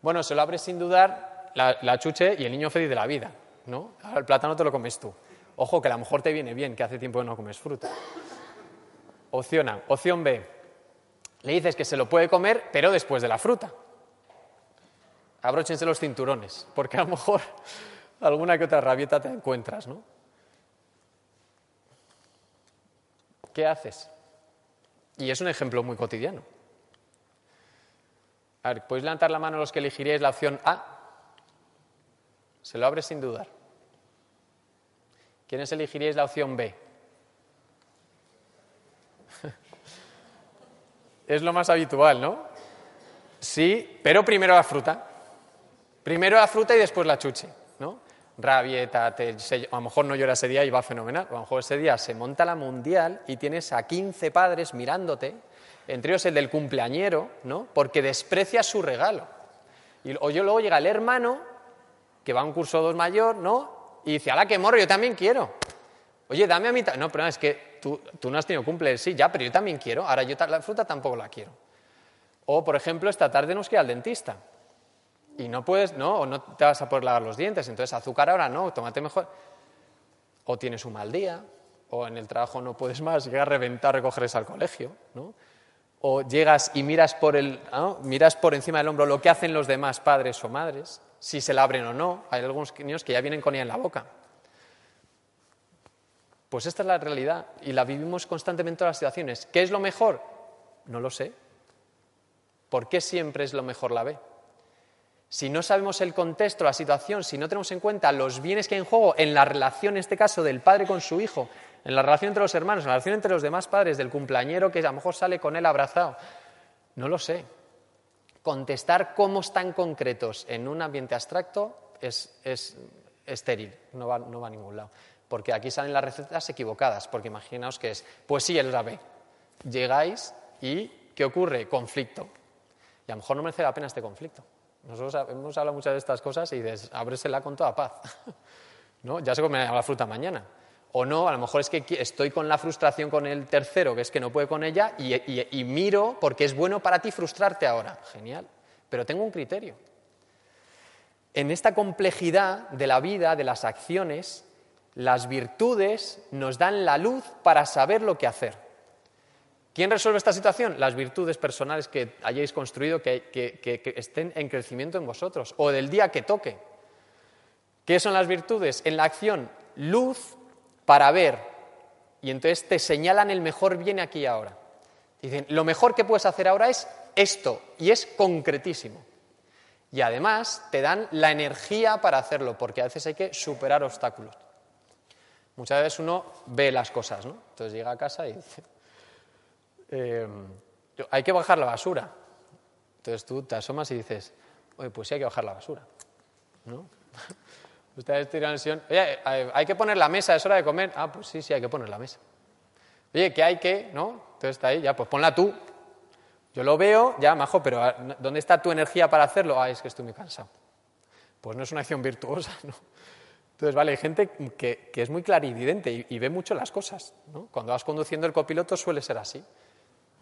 Bueno, se lo abres sin dudar la, chuche y el niño feliz de la vida, ¿no? el plátano te lo comes tú. Ojo, que a lo mejor te viene bien, que hace tiempo que no comes fruta. Opción A. Opción B. Le dices que se lo puede comer, pero después de la fruta. Abróchense los cinturones, porque a lo mejor alguna que otra rabieta te encuentras, ¿no? ¿Qué haces? Y es un ejemplo muy cotidiano. A ver, ¿podéis levantar la mano los que elegiríais la opción A? Se lo abre sin dudar. ¿Quiénes elegiríais la opción B? es lo más habitual, ¿no? Sí, pero primero la fruta. Primero la fruta y después la chuche, Rabieta, a lo mejor no llora ese día y va fenomenal. A lo mejor ese día se monta la mundial y tienes a 15 padres mirándote, entre ellos el del cumpleañero, ¿no? Porque desprecia su regalo. Y, o yo luego llega el hermano que va a un curso dos mayor, ¿no? Y dice, ala, qué morro, yo también quiero. Oye, dame a mí. No, pero es que tú, tú, no has tenido cumple, sí, ya, pero yo también quiero. Ahora yo la fruta tampoco la quiero. O, por ejemplo, esta tarde nos queda al dentista. Y no puedes, ¿no? O no te vas a poder lavar los dientes. Entonces, azúcar ahora no, tómate mejor. O tienes un mal día, o en el trabajo no puedes más, llega a reventar recogerles al colegio, ¿no? O llegas y miras por, el, miras por encima del hombro lo que hacen los demás padres o madres si se la abren o no. Hay algunos niños que ya vienen con ella en la boca. Pues esta es la realidad y la vivimos constantemente en todas las situaciones. ¿Qué es lo mejor? No lo sé. ¿Por qué siempre es lo mejor la B? Si no sabemos el contexto, la situación, si no tenemos en cuenta los bienes que hay en juego en la relación, en este caso, del padre con su hijo, en la relación entre los hermanos, en la relación entre los demás padres, del cumpleañero que a lo mejor sale con él abrazado, no lo sé contestar cómo están concretos en un ambiente abstracto es, estéril, no va, a ningún lado. Porque aquí salen las recetas equivocadas, porque imaginaos que es, pues sí, es la. Llegáis y, ¿qué ocurre? Conflicto. Y a lo mejor no merece la pena este conflicto. Nosotros hemos hablado muchas de estas cosas y dices, ábresela con toda paz. ¿No? Ya se comerá la fruta mañana. O no, a lo mejor es que estoy con la frustración con el tercero, que es que no puede con ella, y, miro porque es bueno para ti frustrarte ahora. Genial. Pero tengo un criterio. En esta complejidad de la vida, de las acciones, las virtudes nos dan la luz para saber lo que hacer. ¿Quién resuelve esta situación? Las virtudes personales que hayáis construido, que, estén en crecimiento en vosotros, o del día que toque. ¿Qué son las virtudes? En la acción, luz para ver. Y entonces te señalan el mejor bien aquí y ahora. Dicen, lo mejor que puedes hacer ahora es esto, y es concretísimo. Y además te dan la energía para hacerlo, porque a veces hay que superar obstáculos. Muchas veces uno ve las cosas, ¿no? Entonces llega a casa y dice, em, hay que bajar la basura. Entonces tú te asomas y dices, oye, pues sí hay que bajar la basura, ¿no? Ustedes tiran el sillón. Oye, hay que poner la mesa, es hora de comer. Ah, pues sí, sí, hay que poner la mesa. Oye, ¿qué hay que? ¿No? Entonces está ahí, ya, pues ponla tú. Yo lo veo, ya, majo, pero ah, ¿dónde está tu energía para hacerlo? Ah, es que estoy muy cansado. Pues no es una acción virtuosa, ¿no? Entonces, vale, hay gente que, es muy clarividente y, ve mucho las cosas. ¿no? Cuando vas conduciendo el copiloto suele ser así.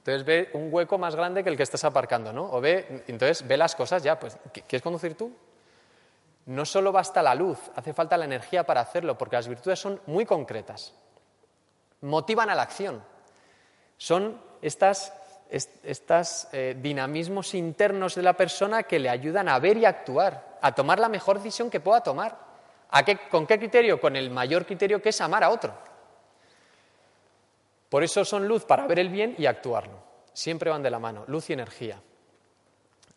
Entonces ve un hueco más grande que el que estás aparcando, ¿no? O ve, entonces ve las cosas ya, pues, ¿quieres conducir tú? No solo basta la luz, hace falta la energía para hacerlo, porque las virtudes son muy concretas. Motivan a la acción. Son estas, eh, dinamismos internos de la persona que le ayudan a ver y actuar, a tomar la mejor decisión que pueda tomar. ¿Con qué criterio? Con el mayor criterio que es amar a otro. Por eso son luz para ver el bien y actuarlo. Siempre van de la mano, luz y energía.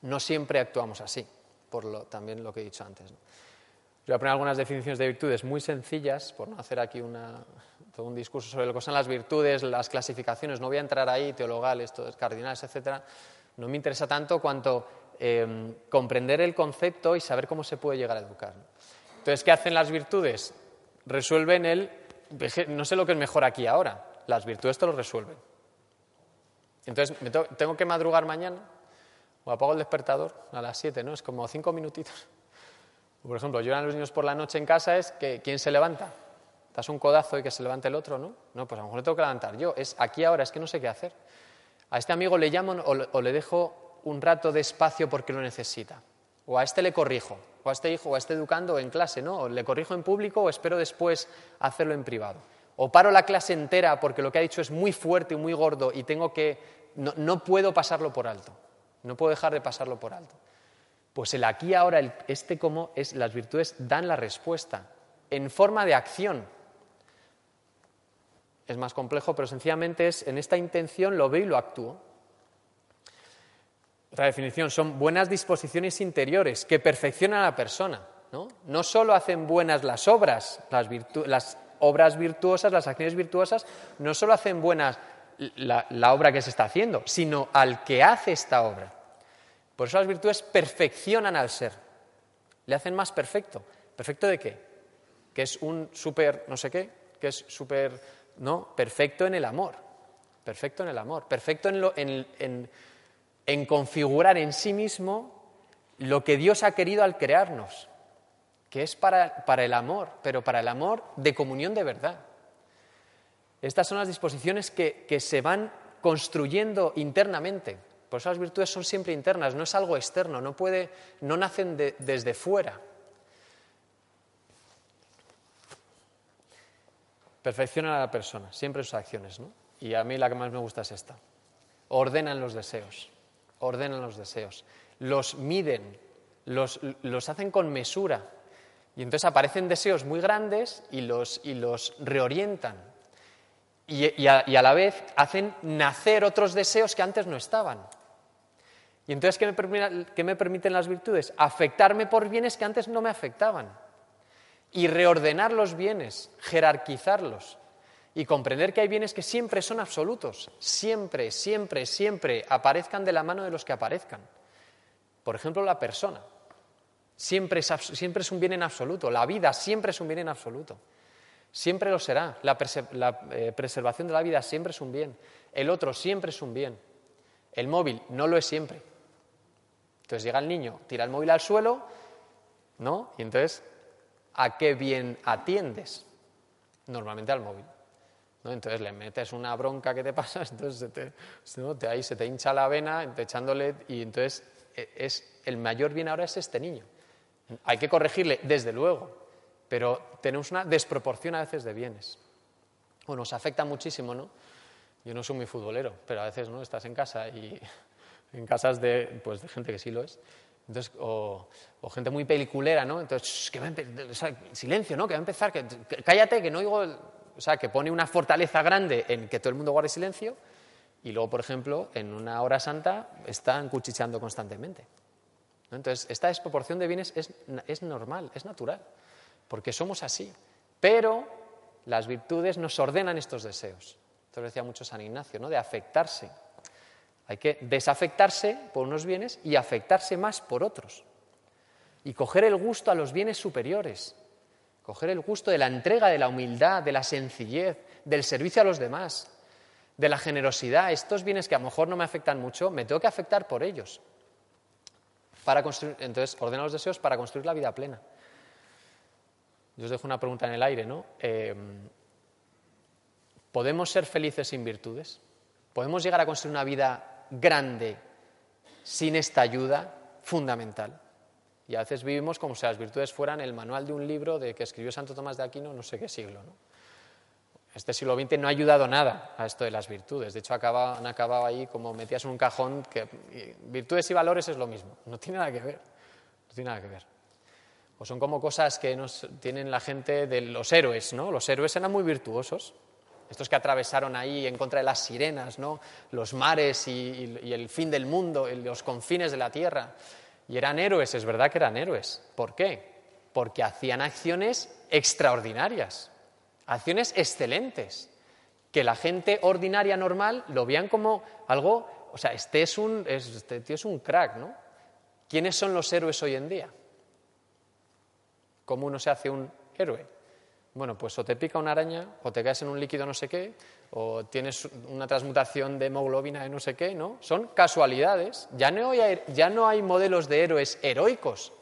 No siempre actuamos así, por lo, también lo que he dicho antes. Voy a poner algunas definiciones de virtudes muy sencillas, por no hacer aquí todo un discurso sobre lo que son las virtudes, las clasificaciones. No voy a entrar ahí, teologales, cardinales, etcétera. No me interesa tanto cuanto em, comprender el concepto y saber cómo se puede llegar a educar. Entonces, ¿qué hacen las virtudes? Resuelven el. No sé lo que es mejor aquí ahora las virtudes te lo resuelven. Entonces, tengo que madrugar mañana, o apago el despertador a las 7, ¿no? Es como cinco minutitos. Por ejemplo, lloran los niños por la noche en casa, es que ¿quién se levanta? Das un codazo y que se levante el otro, ¿no? No, pues a lo mejor tengo que levantar yo. Es aquí ahora, es que no sé qué hacer. A este amigo le llamo o le dejo un rato de espacio porque lo necesita. O a este le corrijo, o a este hijo, o a este educando en clase, ¿no? O le corrijo en público o espero después hacerlo en privado o paro la clase entera porque lo que ha dicho es muy fuerte y muy gordo y tengo que no, puedo pasarlo por alto, no puedo dejar de pasarlo por alto. Pues el aquí ahora, el, este cómo es, las virtudes dan la respuesta en forma de acción. Es más complejo, pero sencillamente es en esta intención lo veo y lo actúo. Otra definición son buenas disposiciones interiores que perfeccionan a la persona. No, no solo hacen buenas las obras, las, las obras virtuosas, las acciones virtuosas, no solo hacen buenas la, obra que se está haciendo, sino al que hace esta obra. Por eso las virtudes perfeccionan al ser, le hacen más perfecto. ¿Perfecto de qué? Que es un súper, no sé qué, que es súper, ¿no? Perfecto en el amor, perfecto en el amor, perfecto en, en configurar en sí mismo lo que Dios ha querido al crearnos que es para, el amor, pero para el amor de comunión de verdad. Estas son las disposiciones que, se van construyendo internamente. Por eso las virtudes son siempre internas, no es algo externo, no, nacen desde fuera. Perfeccionan a la persona, siempre sus acciones, ¿no? Y a mí la que más me gusta es esta. Ordenan los deseos, ordenan los deseos, los miden, los hacen con mesura, y entonces aparecen deseos muy grandes y los, y los reorientan. Y, a, la vez hacen nacer otros deseos que antes no estaban. Y entonces, ¿qué me, ¿qué me permiten las virtudes? Afectarme por bienes que antes no me afectaban. Y reordenar los bienes, jerarquizarlos. Y comprender que hay bienes que siempre son absolutos. Siempre, siempre, siempre aparezcan de la mano de los que aparezcan. Por ejemplo, la persona. Siempre es, un bien en absoluto. La vida siempre es un bien en absoluto. Siempre lo será. La, eh, preservación de la vida siempre es un bien. El otro siempre es un bien. El móvil no lo es siempre. Entonces llega el niño, tira el móvil al suelo, ¿no? Y entonces, ¿a qué bien atiendes? Normalmente al móvil. ¿no? Entonces le metes una bronca que te pasa, entonces te, ahí se te hincha la vena echándole y entonces e, es, el mayor bien ahora es este niño. Hay que corregirle, desde luego, pero tenemos una desproporción a veces de bienes. O nos afecta muchísimo, ¿no? Yo no soy muy futbolero, pero a veces no estás en casa y en casas de, pues, de gente que sí lo es. Entonces, o, gente muy peliculera, ¿no? Entonces, va silencio, ¿no? Que va a empezar, cállate, que no oigo. o sea, que pone una fortaleza grande en que todo el mundo guarde silencio y luego, por ejemplo, en una hora santa están cuchicheando constantemente. Entonces, esta desproporción de bienes es, normal, es natural, porque somos así. Pero las virtudes nos ordenan estos deseos. Esto lo decía mucho San Ignacio, ¿no? de afectarse. Hay que desafectarse por unos bienes y afectarse más por otros. Y coger el gusto a los bienes superiores. Coger el gusto de la entrega, de la humildad, de la sencillez, del servicio a los demás, de la generosidad. Estos bienes que a lo mejor no me afectan mucho, me tengo que afectar por ellos para construir, entonces ordena los deseos para construir la vida plena. Yo os dejo una pregunta en el aire, ¿no? Eh, ¿Podemos ser felices sin virtudes? ¿Podemos llegar a construir una vida grande sin esta ayuda fundamental? Y a veces vivimos como si las virtudes fueran el manual de un libro de que escribió Santo Tomás de Aquino no sé qué siglo. ¿no? Este siglo XX no ha ayudado nada a esto de las virtudes. De hecho, han acabado ahí como metías en un cajón que virtudes y valores es lo mismo. No tiene nada que ver. No tiene nada que ver. O son como cosas que nos tienen la gente de los héroes, ¿no? Los héroes eran muy virtuosos. Estos que atravesaron ahí en contra de las sirenas, ¿no? Los mares y el fin del mundo, los confines de la tierra. Y eran héroes, es verdad que eran héroes. ¿Por qué? Porque hacían acciones extraordinarias, acciones excelentes, que la gente ordinaria normal lo veían como algo, o sea, este es un, este tío es un crack, ¿no? ¿Quiénes son los héroes hoy en día? ¿Cómo uno se hace un héroe? Bueno, pues o te pica una araña, o te caes en un líquido no sé qué, o tienes una transmutación de hemoglobina de no sé qué, ¿no? Son casualidades. Ya no hay, ya no hay modelos de héroes heroicos.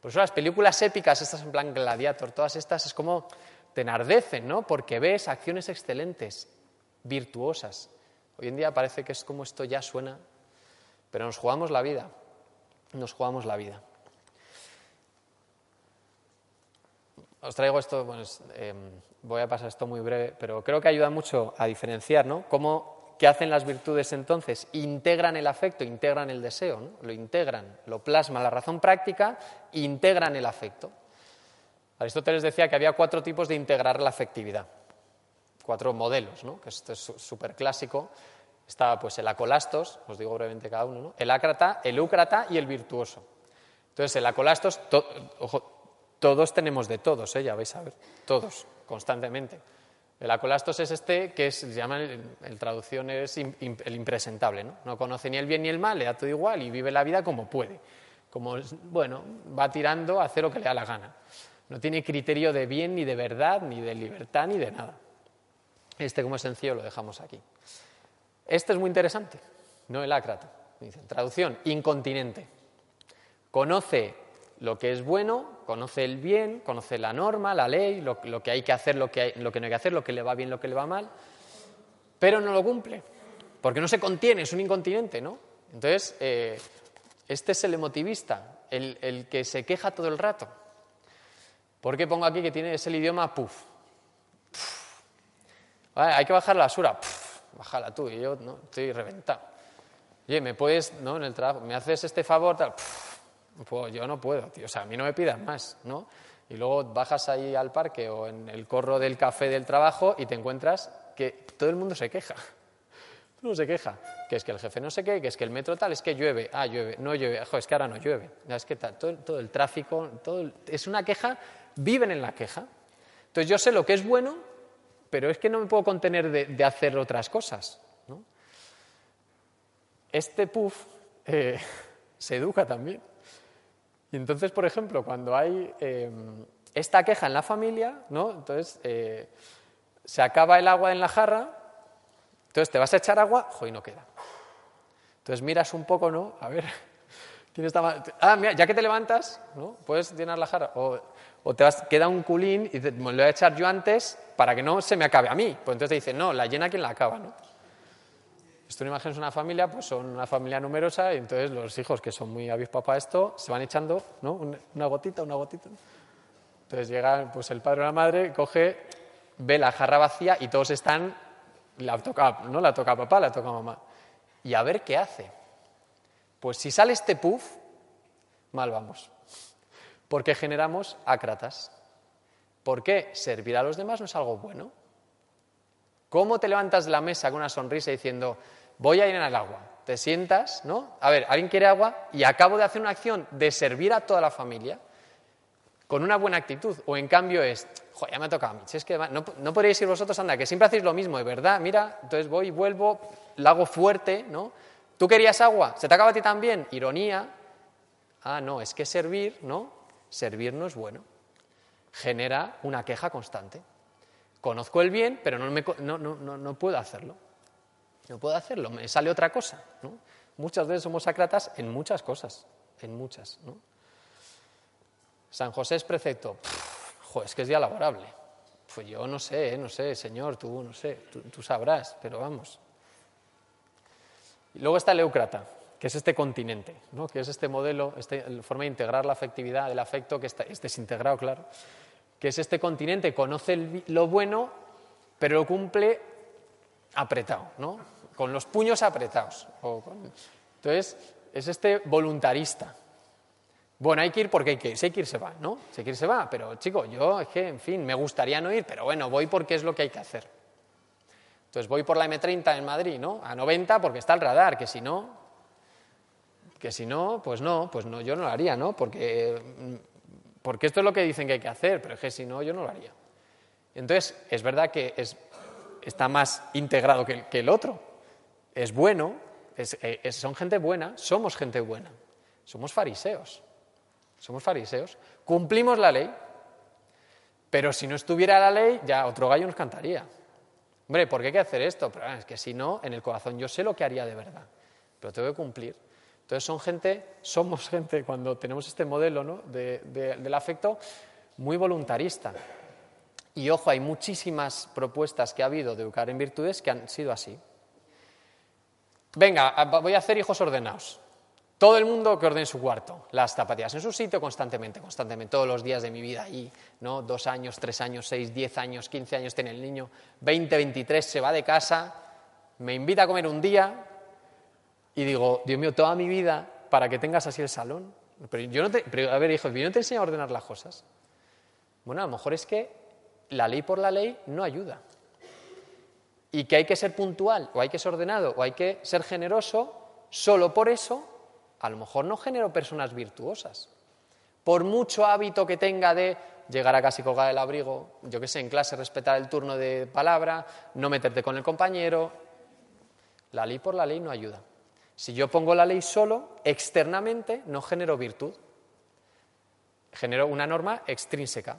Por eso las películas épicas, estas en plan Gladiator, todas estas, es como te enardecen, ¿no? Porque ves acciones excelentes, virtuosas. Hoy en día parece que es como esto ya suena, pero nos jugamos la vida, nos jugamos la vida. Os traigo esto, bueno, em, voy a pasar esto muy breve, pero creo que ayuda mucho a diferenciar, ¿no? Cómo, ¿Qué hacen las virtudes entonces? Integran el afecto, integran el deseo, ¿no? lo integran, lo plasman la razón práctica, integran el afecto. Aristóteles decía que había cuatro tipos de integrar la afectividad, cuatro modelos, ¿no? que esto es súper clásico. Está pues el acolastos, os digo brevemente cada uno, ¿no? el ácrata, el úcrata y el virtuoso. Entonces, el acolastos, ojo, todos tenemos de todos, ¿eh? ya vais a ver, todos, constantemente. El acolastos es este que se llama, el, traducción es el impresentable, ¿no? No conoce ni el bien ni el mal, le da todo igual y vive la vida como puede. Como, bueno, va tirando a hacer lo que le da la gana. No tiene criterio de bien, ni de verdad, ni de libertad, ni de nada. Este, como es sencillo, lo dejamos aquí. Este es muy interesante, no el ácrata. Dice, traducción, incontinente. Conoce lo que es bueno, conoce el bien, conoce la norma, la ley, lo, que hay que hacer, lo que, lo que no hay que hacer, lo que le va bien, lo que le va mal, pero no lo cumple, porque no se contiene, es un incontinente, ¿no? Entonces, eh, este es el emotivista, el, que se queja todo el rato. ¿Por qué pongo aquí que tiene ese idioma puf? hay que bajar la basura, bájala tú, y yo ¿no? estoy reventado. Oye, ¿me puedes, no, en el trabajo, me haces este favor, tal, pues yo no puedo, tío. O sea, a mí no me pidas más, ¿no? Y luego bajas ahí al parque o en el corro del café del trabajo y te encuentras que todo el mundo se queja. El mundo se queja. Que es que el jefe no sé qué, que es que el metro tal, es que llueve. Ah, llueve. No llueve. es que ahora no llueve. Es que tal, todo, el tráfico, todo es una queja, viven en la queja. Entonces yo sé lo que es bueno, pero es que no me puedo contener de, hacer otras cosas. Este puff eh, se educa también. Y entonces, por ejemplo, cuando hay em, esta queja en la familia, ¿no? Entonces, eh, se acaba el agua en la jarra, entonces te vas a echar agua, y no queda. Entonces miras un poco, ¿no? A ver, ¿quién está Ah, mira, ya que te levantas, ¿no? Puedes llenar la jarra. Te vas, queda un culín y te, me lo voy a echar yo antes para que no se me acabe a mí. Pues entonces te dicen, no, la llena quien la acaba, ¿no? Esto no imaginas una familia, pues son una familia numerosa y entonces los hijos que son muy avispados para esto se van echando ¿no? una gotita, una gotita. Entonces llega pues el padre o la madre, coge, ve la jarra vacía y todos están, la toca, no la toca papá, la toca mamá. Y a ver qué hace. Pues si sale este puff, mal vamos. Porque generamos ácratas. ¿Por qué? Servir a los demás no es algo bueno. ¿Cómo te levantas de la mesa con una sonrisa diciendo, voy a ir el agua. Te sientas, ¿no? A ver, alguien quiere agua y acabo de hacer una acción de servir a toda la familia con una buena actitud. O en cambio es, joder, ya me ha tocado a mí. es que no, no podréis ir vosotros, anda, que siempre hacéis lo mismo, de verdad. Mira, entonces voy vuelvo, la hago fuerte, ¿no? ¿Tú querías agua? ¿Se te acaba a ti también? Ironía. Ah, no, es que servir, ¿no? Servir no es bueno. Genera una queja constante. Conozco el bien, pero no, me, no, no, no puedo hacerlo. No puedo hacerlo, me sale otra cosa. Muchas veces somos sacratas en muchas cosas, en muchas. San José es precepto. es que es día laborable. Pues yo no sé, no sé, Señor, tú no sé, tú, sabrás, pero vamos. Y luego está el Éucrata, que es este continente, ¿no? que es este modelo, esta forma de integrar la afectividad, el afecto, que está, es desintegrado, claro, que es este continente, conoce lo bueno, pero lo cumple apretado, ¿no? con los puños apretados. Entonces, es este voluntarista. Bueno, hay que ir porque hay que ir. Si hay que ir, se va, ¿no? Si hay que ir, se va. Pero, chico, yo es que, en fin, me gustaría no ir, pero bueno, voy porque es lo que hay que hacer. Entonces voy por la M30 en Madrid, ¿no? A 90 porque está el radar, que si no, que si no, pues no, pues no, yo no lo haría, ¿no? Porque, porque esto es lo que dicen que hay que hacer, pero es que si no, yo no lo haría. Entonces, es verdad que es, está más integrado que, el otro. Es bueno, eh, son gente buena, somos gente buena, somos fariseos. Somos fariseos, cumplimos la ley, pero si no estuviera la ley, ya otro gallo nos cantaría. Hombre, ¿por qué hay que hacer esto? Pero es que si no, en el corazón yo sé lo que haría de verdad, pero tengo que cumplir. Entonces son gente, somos gente, cuando tenemos este modelo ¿no? del afecto, muy voluntarista. Y ojo, hay muchísimas propuestas que ha habido de educar en virtudes que han sido así. Venga, voy a hacer hijos ordenados. Todo el mundo que ordene su cuarto, las zapatillas en su sitio constantemente, constantemente, todos los días de mi vida ahí, ¿no? Dos años, tres años, seis, diez años, quince años tiene el niño, veinte, veintitrés, se va de casa, me invita a comer un día y digo, Dios mío, toda mi vida para que tengas así el salón. Pero yo no te, a ver, hijo, yo no te enseño a ordenar las cosas. Bueno, a lo mejor es que la ley por la ley no ayuda. Y que hay que ser puntual, o hay que ser ordenado, o hay que ser generoso, solo por eso a lo mejor no genero personas virtuosas. Por mucho hábito que tenga de llegar a casa y colgar el abrigo, yo que sé, en clase respetar el turno de palabra, no meterte con el compañero, la ley por la ley no ayuda. Si yo pongo la ley solo, externamente no genero virtud, genero una norma extrínseca.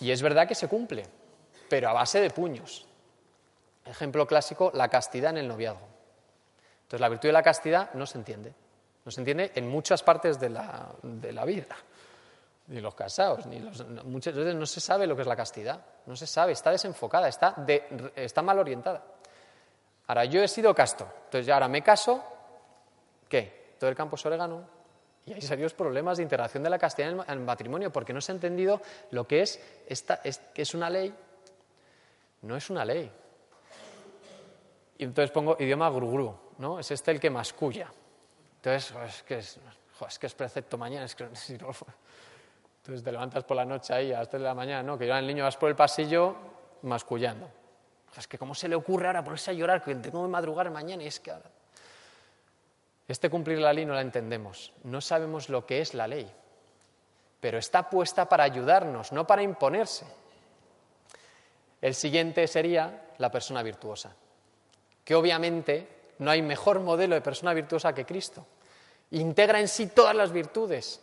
Y es verdad que se cumple, pero a base de puños. Ejemplo clásico, la castidad en el noviazgo. Entonces la virtud de la castidad no se entiende. No se entiende en muchas partes de la, vida. Ni los casados, ni los, muchas veces no se sabe lo que es la castidad. No se sabe, está desenfocada, está, está mal orientada. Ahora, yo he sido casto, entonces ahora me caso, ¿qué? Todo el campo es orégano. Y hay serios problemas de integración de la castidad en el matrimonio, porque no se ha entendido lo que es, esta, es, que es una ley. No es una ley. Y entonces pongo idioma grugru, ¿no? Es este el que masculla. Entonces, es que es, que es precepto mañana, es que Entonces te levantas por la noche ahí a las 3 de la mañana, ¿no? Que ya el niño vas por el pasillo mascullando. Es que cómo se le ocurre ahora ponerse a llorar, que tengo que madrugar mañana y es que ahora... Este cumplir la ley no la entendemos, no sabemos lo que es la ley, pero está puesta para ayudarnos, no para imponerse. El siguiente sería la persona virtuosa, que obviamente no hay mejor modelo de persona virtuosa que Cristo. Integra en sí todas las virtudes.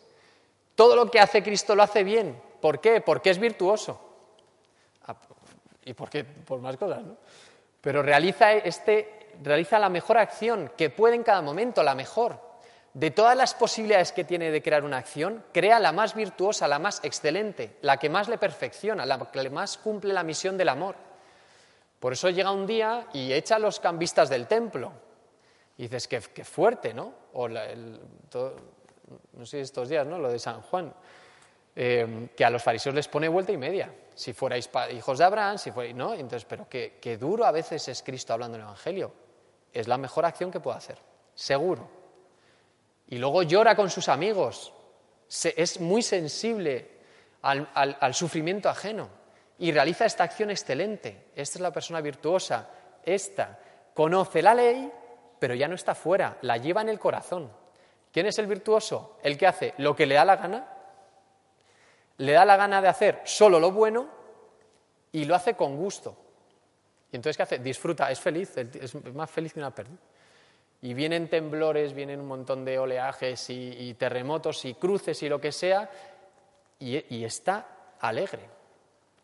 Todo lo que hace Cristo lo hace bien. ¿Por qué? Porque es virtuoso. Y porque por más cosas, ¿no? Pero realiza, este, realiza la mejor acción que puede en cada momento, la mejor. De todas las posibilidades que tiene de crear una acción, crea la más virtuosa, la más excelente, la que más le perfecciona, la que más cumple la misión del amor. Por eso llega un día y echa a los cambistas del templo. Y dices, qué, fuerte, ¿no? O no sé estos días, ¿no? Lo de San Juan, eh, que a los fariseos les pone vuelta y media. Si fuerais hijos de Abraham, si fuerais, ¿no? Entonces, pero qué, duro a veces es Cristo hablando en el Evangelio. Es la mejor acción que puedo hacer, seguro. Y luego llora con sus amigos. es muy sensible al sufrimiento ajeno y realiza esta acción excelente. Esta es la persona virtuosa. Esta conoce la ley pero ya no está fuera, la lleva en el corazón. ¿Quién es el virtuoso? El que hace lo que le da la gana, le da la gana de hacer solo lo bueno y lo hace con gusto. Y entonces, ¿qué hace? Disfruta, es feliz, es más feliz que una pérdida. Y vienen temblores, vienen un montón de oleajes y, terremotos y cruces y lo que sea, y, y está alegre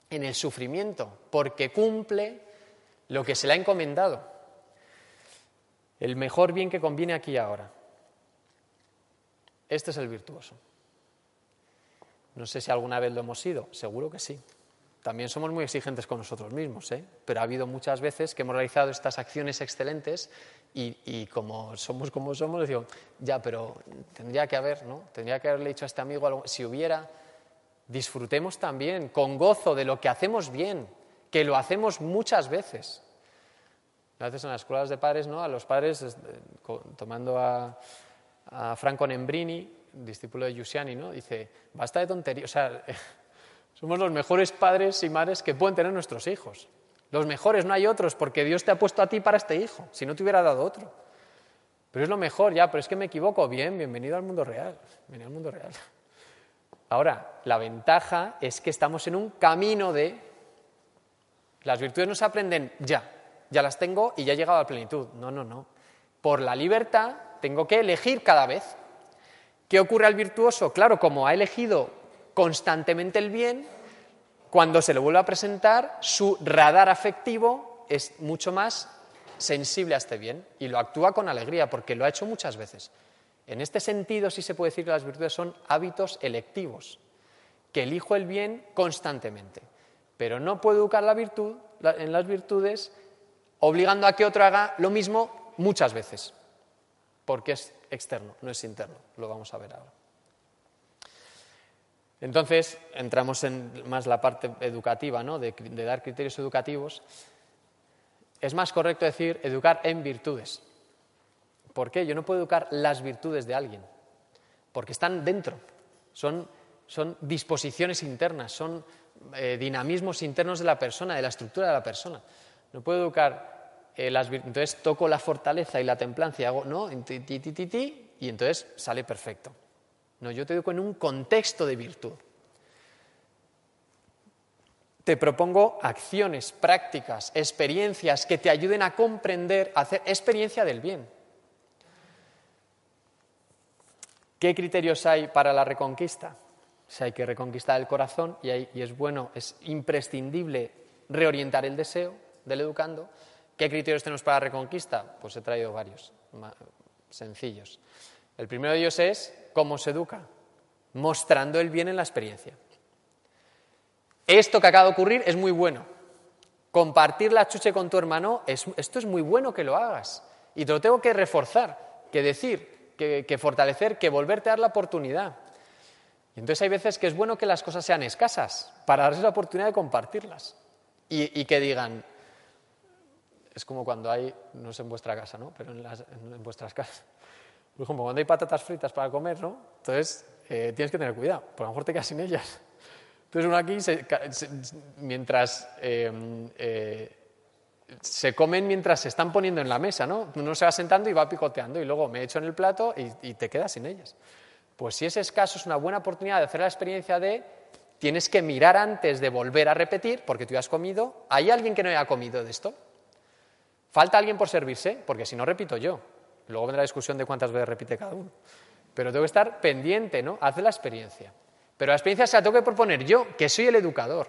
en el sufrimiento, porque cumple lo que se le ha encomendado el mejor bien que conviene aquí y ahora. Este es el virtuoso. No sé si alguna vez lo hemos sido, seguro que sí. También somos muy exigentes con nosotros mismos, ¿eh? pero ha habido muchas veces que hemos realizado estas acciones excelentes y, como somos como somos, digo, ya, pero tendría que haber, ¿no? Tendría que haberle dicho a este amigo algo. Si hubiera, disfrutemos también con gozo de lo que hacemos bien, que lo hacemos muchas veces. A veces en las escuelas de padres, ¿no? A los padres, eh, tomando a Franco Nembrini, discípulo de Giussiani, ¿no? Dice, basta de tonterías, o somos los mejores padres y madres que pueden tener nuestros hijos. Los mejores, no hay otros, porque Dios te ha puesto a ti para este hijo, si no te hubiera dado otro. Pero es lo mejor, ya, pero es que me equivoco. Bien, bienvenido al mundo real. Bienvenido al mundo real. Ahora, la ventaja es que estamos en un camino de... Las virtudes no se aprenden ya, ya las tengo y ya he llegado a la plenitud. No, no, no. Por la libertad tengo que elegir cada vez. ¿Qué ocurre al virtuoso? Claro, como ha elegido constantemente el bien, cuando se le vuelve a presentar, su radar afectivo es mucho más sensible a este bien y lo actúa con alegría porque lo ha hecho muchas veces. En este sentido, sí se puede decir que las virtudes son hábitos electivos, que elijo el bien constantemente. Pero no puedo educar la virtud, en las virtudes obligando a que otro haga lo mismo muchas veces, porque es externo, no es interno. Lo vamos a ver ahora. Entonces, entramos en más la parte educativa, ¿no? de, dar criterios educativos. Es más correcto decir educar en virtudes. ¿Por qué? Yo no puedo educar las virtudes de alguien, porque están dentro, son, disposiciones internas, son eh, dinamismos internos de la persona, de la estructura de la persona. No puedo educar eh, las entonces toco la fortaleza y la templanza y hago, no, ti, ti, ti, y entonces sale perfecto. No, yo te educo en un contexto de virtud. Te propongo acciones, prácticas, experiencias que te ayuden a comprender, a hacer experiencia del bien. ¿Qué criterios hay para la reconquista? Si hay que reconquistar el corazón y es bueno, es imprescindible reorientar el deseo del educando. ¿Qué criterios tenemos para reconquista? Pues he traído varios, sencillos. El primero de ellos es cómo se educa, mostrando el bien en la experiencia. Esto que acaba de ocurrir es muy bueno. Compartir la chuche con tu hermano, esto es muy bueno que lo hagas. Y te lo tengo que reforzar, que decir, que, fortalecer, que volverte a dar la oportunidad. Y entonces hay veces que es bueno que las cosas sean escasas para darles la oportunidad de compartirlas. Y, que digan, es como cuando hay, no sé en vuestra casa, ¿no? Pero en, en vuestras casas por cuando hay patatas fritas para comer, ¿no? Entonces eh, tienes que tener cuidado, porque a lo mejor te quedas sin ellas. Entonces uno aquí, mientras eh, eh, se comen mientras se están poniendo en la mesa, ¿no? Uno se va sentando y va picoteando y luego me echo en el plato y, te quedas sin ellas. Pues si ese es caso, es una buena oportunidad de hacer la experiencia de tienes que mirar antes de volver a repetir, porque tú has comido, ¿hay alguien que no haya comido de esto? ¿Falta alguien por servirse? Porque si no, repito yo. Luego vendrá la discusión de cuántas veces repite cada uno. Pero tengo que estar pendiente, ¿no? Hace la experiencia. Pero la experiencia se la tengo que proponer yo, que soy el educador.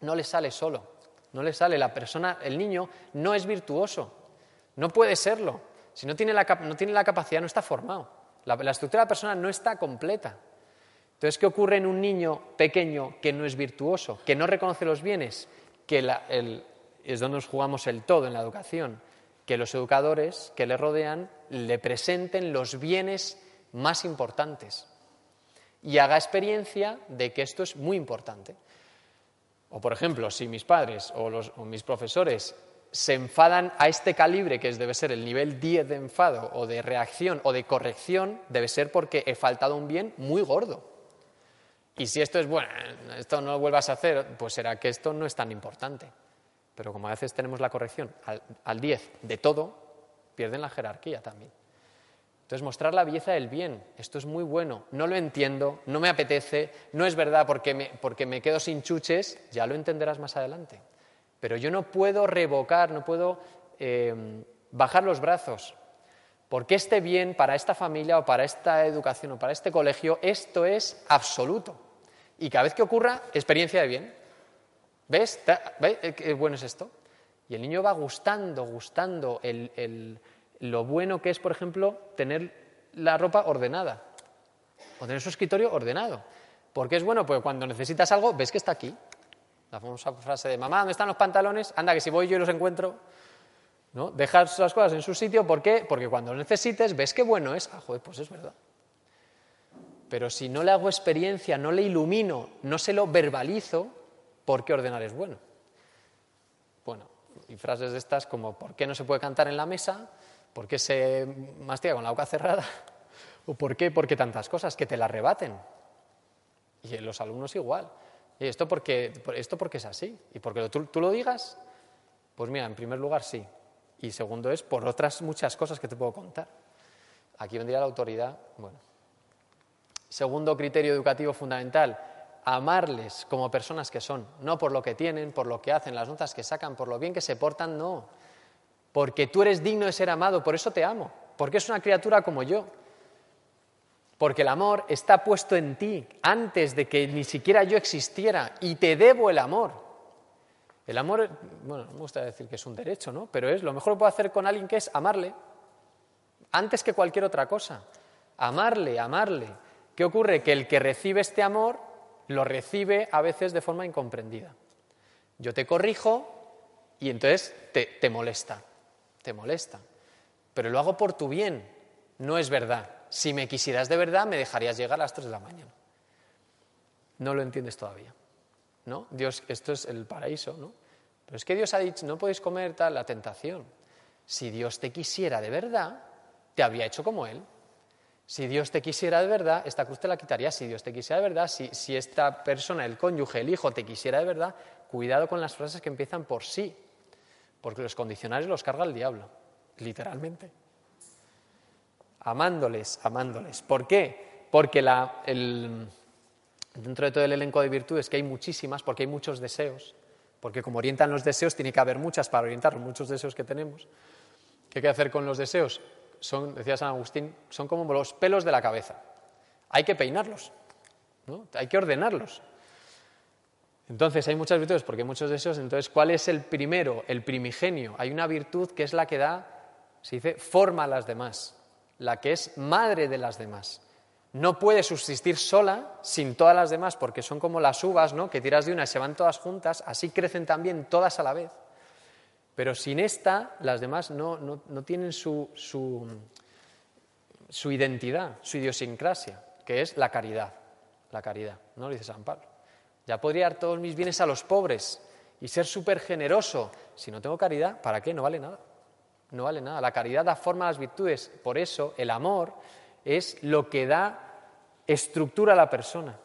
No le sale solo. No le sale. La persona, el niño, no es virtuoso. No puede serlo. Si no tiene la, no tiene la capacidad, no está formado. La, estructura de la persona no está completa. Entonces, ¿qué ocurre en un niño pequeño que no es virtuoso, que no reconoce los bienes? Que es donde nos jugamos el todo en la educación que los educadores que le rodean le presenten los bienes más importantes y haga experiencia de que esto es muy importante. O, por ejemplo, si mis padres o, mis profesores se enfadan a este calibre, que debe ser el nivel 10 de enfado o de reacción o de corrección, debe ser porque he faltado un bien muy gordo. Y si esto es bueno, esto no lo vuelvas a hacer, pues será que esto no es tan importante. Pero como a veces tenemos la corrección al, 10 de todo, pierden la jerarquía también. Entonces, mostrar la belleza del bien, esto es muy bueno. No lo entiendo, no me apetece, no es verdad porque me, porque me quedo sin chuches, ya lo entenderás más adelante. Pero yo no puedo revocar, no puedo em, bajar los brazos, porque este bien para esta familia o para esta educación o para este colegio, esto es absoluto. Y cada vez que ocurra, experiencia de bien. ¿Ves? ¿Ves eh, qué bueno es esto? Y el niño va gustando, gustando lo bueno que es, por ejemplo, tener la ropa ordenada o tener su escritorio ordenado. ¿Por qué es bueno? Porque cuando necesitas algo, ves que está aquí. La famosa frase de mamá, ¿dónde están los pantalones? Anda, que si voy yo y los encuentro. ¿No? Dejas las cosas en su sitio, ¿por qué? Porque cuando lo necesites, ves qué bueno es. Ah, joder, pues es verdad. Pero si no le hago experiencia, no le ilumino, no se lo verbalizo, ¿por qué ordenar es bueno? Bueno, y frases de estas como ¿por qué no se puede cantar en la mesa? ¿Por qué se mastiga con la boca cerrada? ¿O por qué? Porque tantas cosas que te la rebaten. Y los alumnos igual. ¿Y esto porque, esto porque es así? ¿Y porque tú, tú lo digas? Pues mira, en primer lugar sí. Y segundo es por otras muchas cosas que te puedo contar. Aquí vendría la autoridad. Bueno. Segundo criterio educativo fundamental, amarles como personas que son, no por lo que tienen, por lo que hacen, las notas que sacan, por lo bien que se portan, no. Porque tú eres digno de ser amado, por eso te amo, porque es una criatura como yo. Porque el amor está puesto en ti antes de que ni siquiera yo existiera y te debo el amor. El amor, bueno, no me gusta decir que es un derecho, ¿no? Pero es lo mejor que puedo hacer con alguien que es amarle, antes que cualquier otra cosa. Amarle, amarle. ¿Qué ocurre? Que el que recibe este amor lo recibe a veces de forma incomprendida. Yo te corrijo y entonces te, te molesta, te molesta. Pero lo hago por tu bien, no es verdad. Si me quisieras de verdad, me dejarías llegar a las 3 de la mañana. No lo entiendes todavía. ¿No? Dios, esto es el paraíso, ¿no? Pero es que Dios ha dicho, no podéis comer tal la tentación. Si Dios te quisiera de verdad, te habría hecho como Él. Si Dios te quisiera de verdad, esta cruz te la quitaría. Si Dios te quisiera de verdad, si, esta persona, el cónyuge, el hijo, te quisiera de verdad, cuidado con las frases que empiezan por sí, porque los condicionales los carga el diablo, literalmente. Amándoles, amándoles. ¿Por qué? Porque el, dentro de todo el elenco de virtudes, que hay muchísimas, porque hay muchos deseos, porque como orientan los deseos, tiene que haber muchas para orientar muchos deseos que tenemos. ¿Qué hay que hacer con los deseos? Son, decía San Agustín, son como los pelos de la cabeza. Hay que peinarlos, ¿no? hay que ordenarlos. Entonces hay muchas virtudes porque hay muchos deseos. Entonces, ¿cuál es el primero, el primigenio? Hay una virtud que es la que da, se dice, forma a las demás, la que es madre de las demás. No puede subsistir sola sin todas las demás porque son como las uvas, ¿no? Que tiras de una y se van todas juntas, así crecen también todas a la vez. Pero sin esta, las demás no, tienen su, su, identidad, su idiosincrasia, que es la caridad. La caridad, ¿no? Lo dice San Pablo. Ya podría dar todos mis bienes a los pobres y ser súper generoso. Si no tengo caridad, ¿para qué? No vale nada. No vale nada. La caridad da forma a las virtudes. Por eso el amor es lo que da estructura a la persona.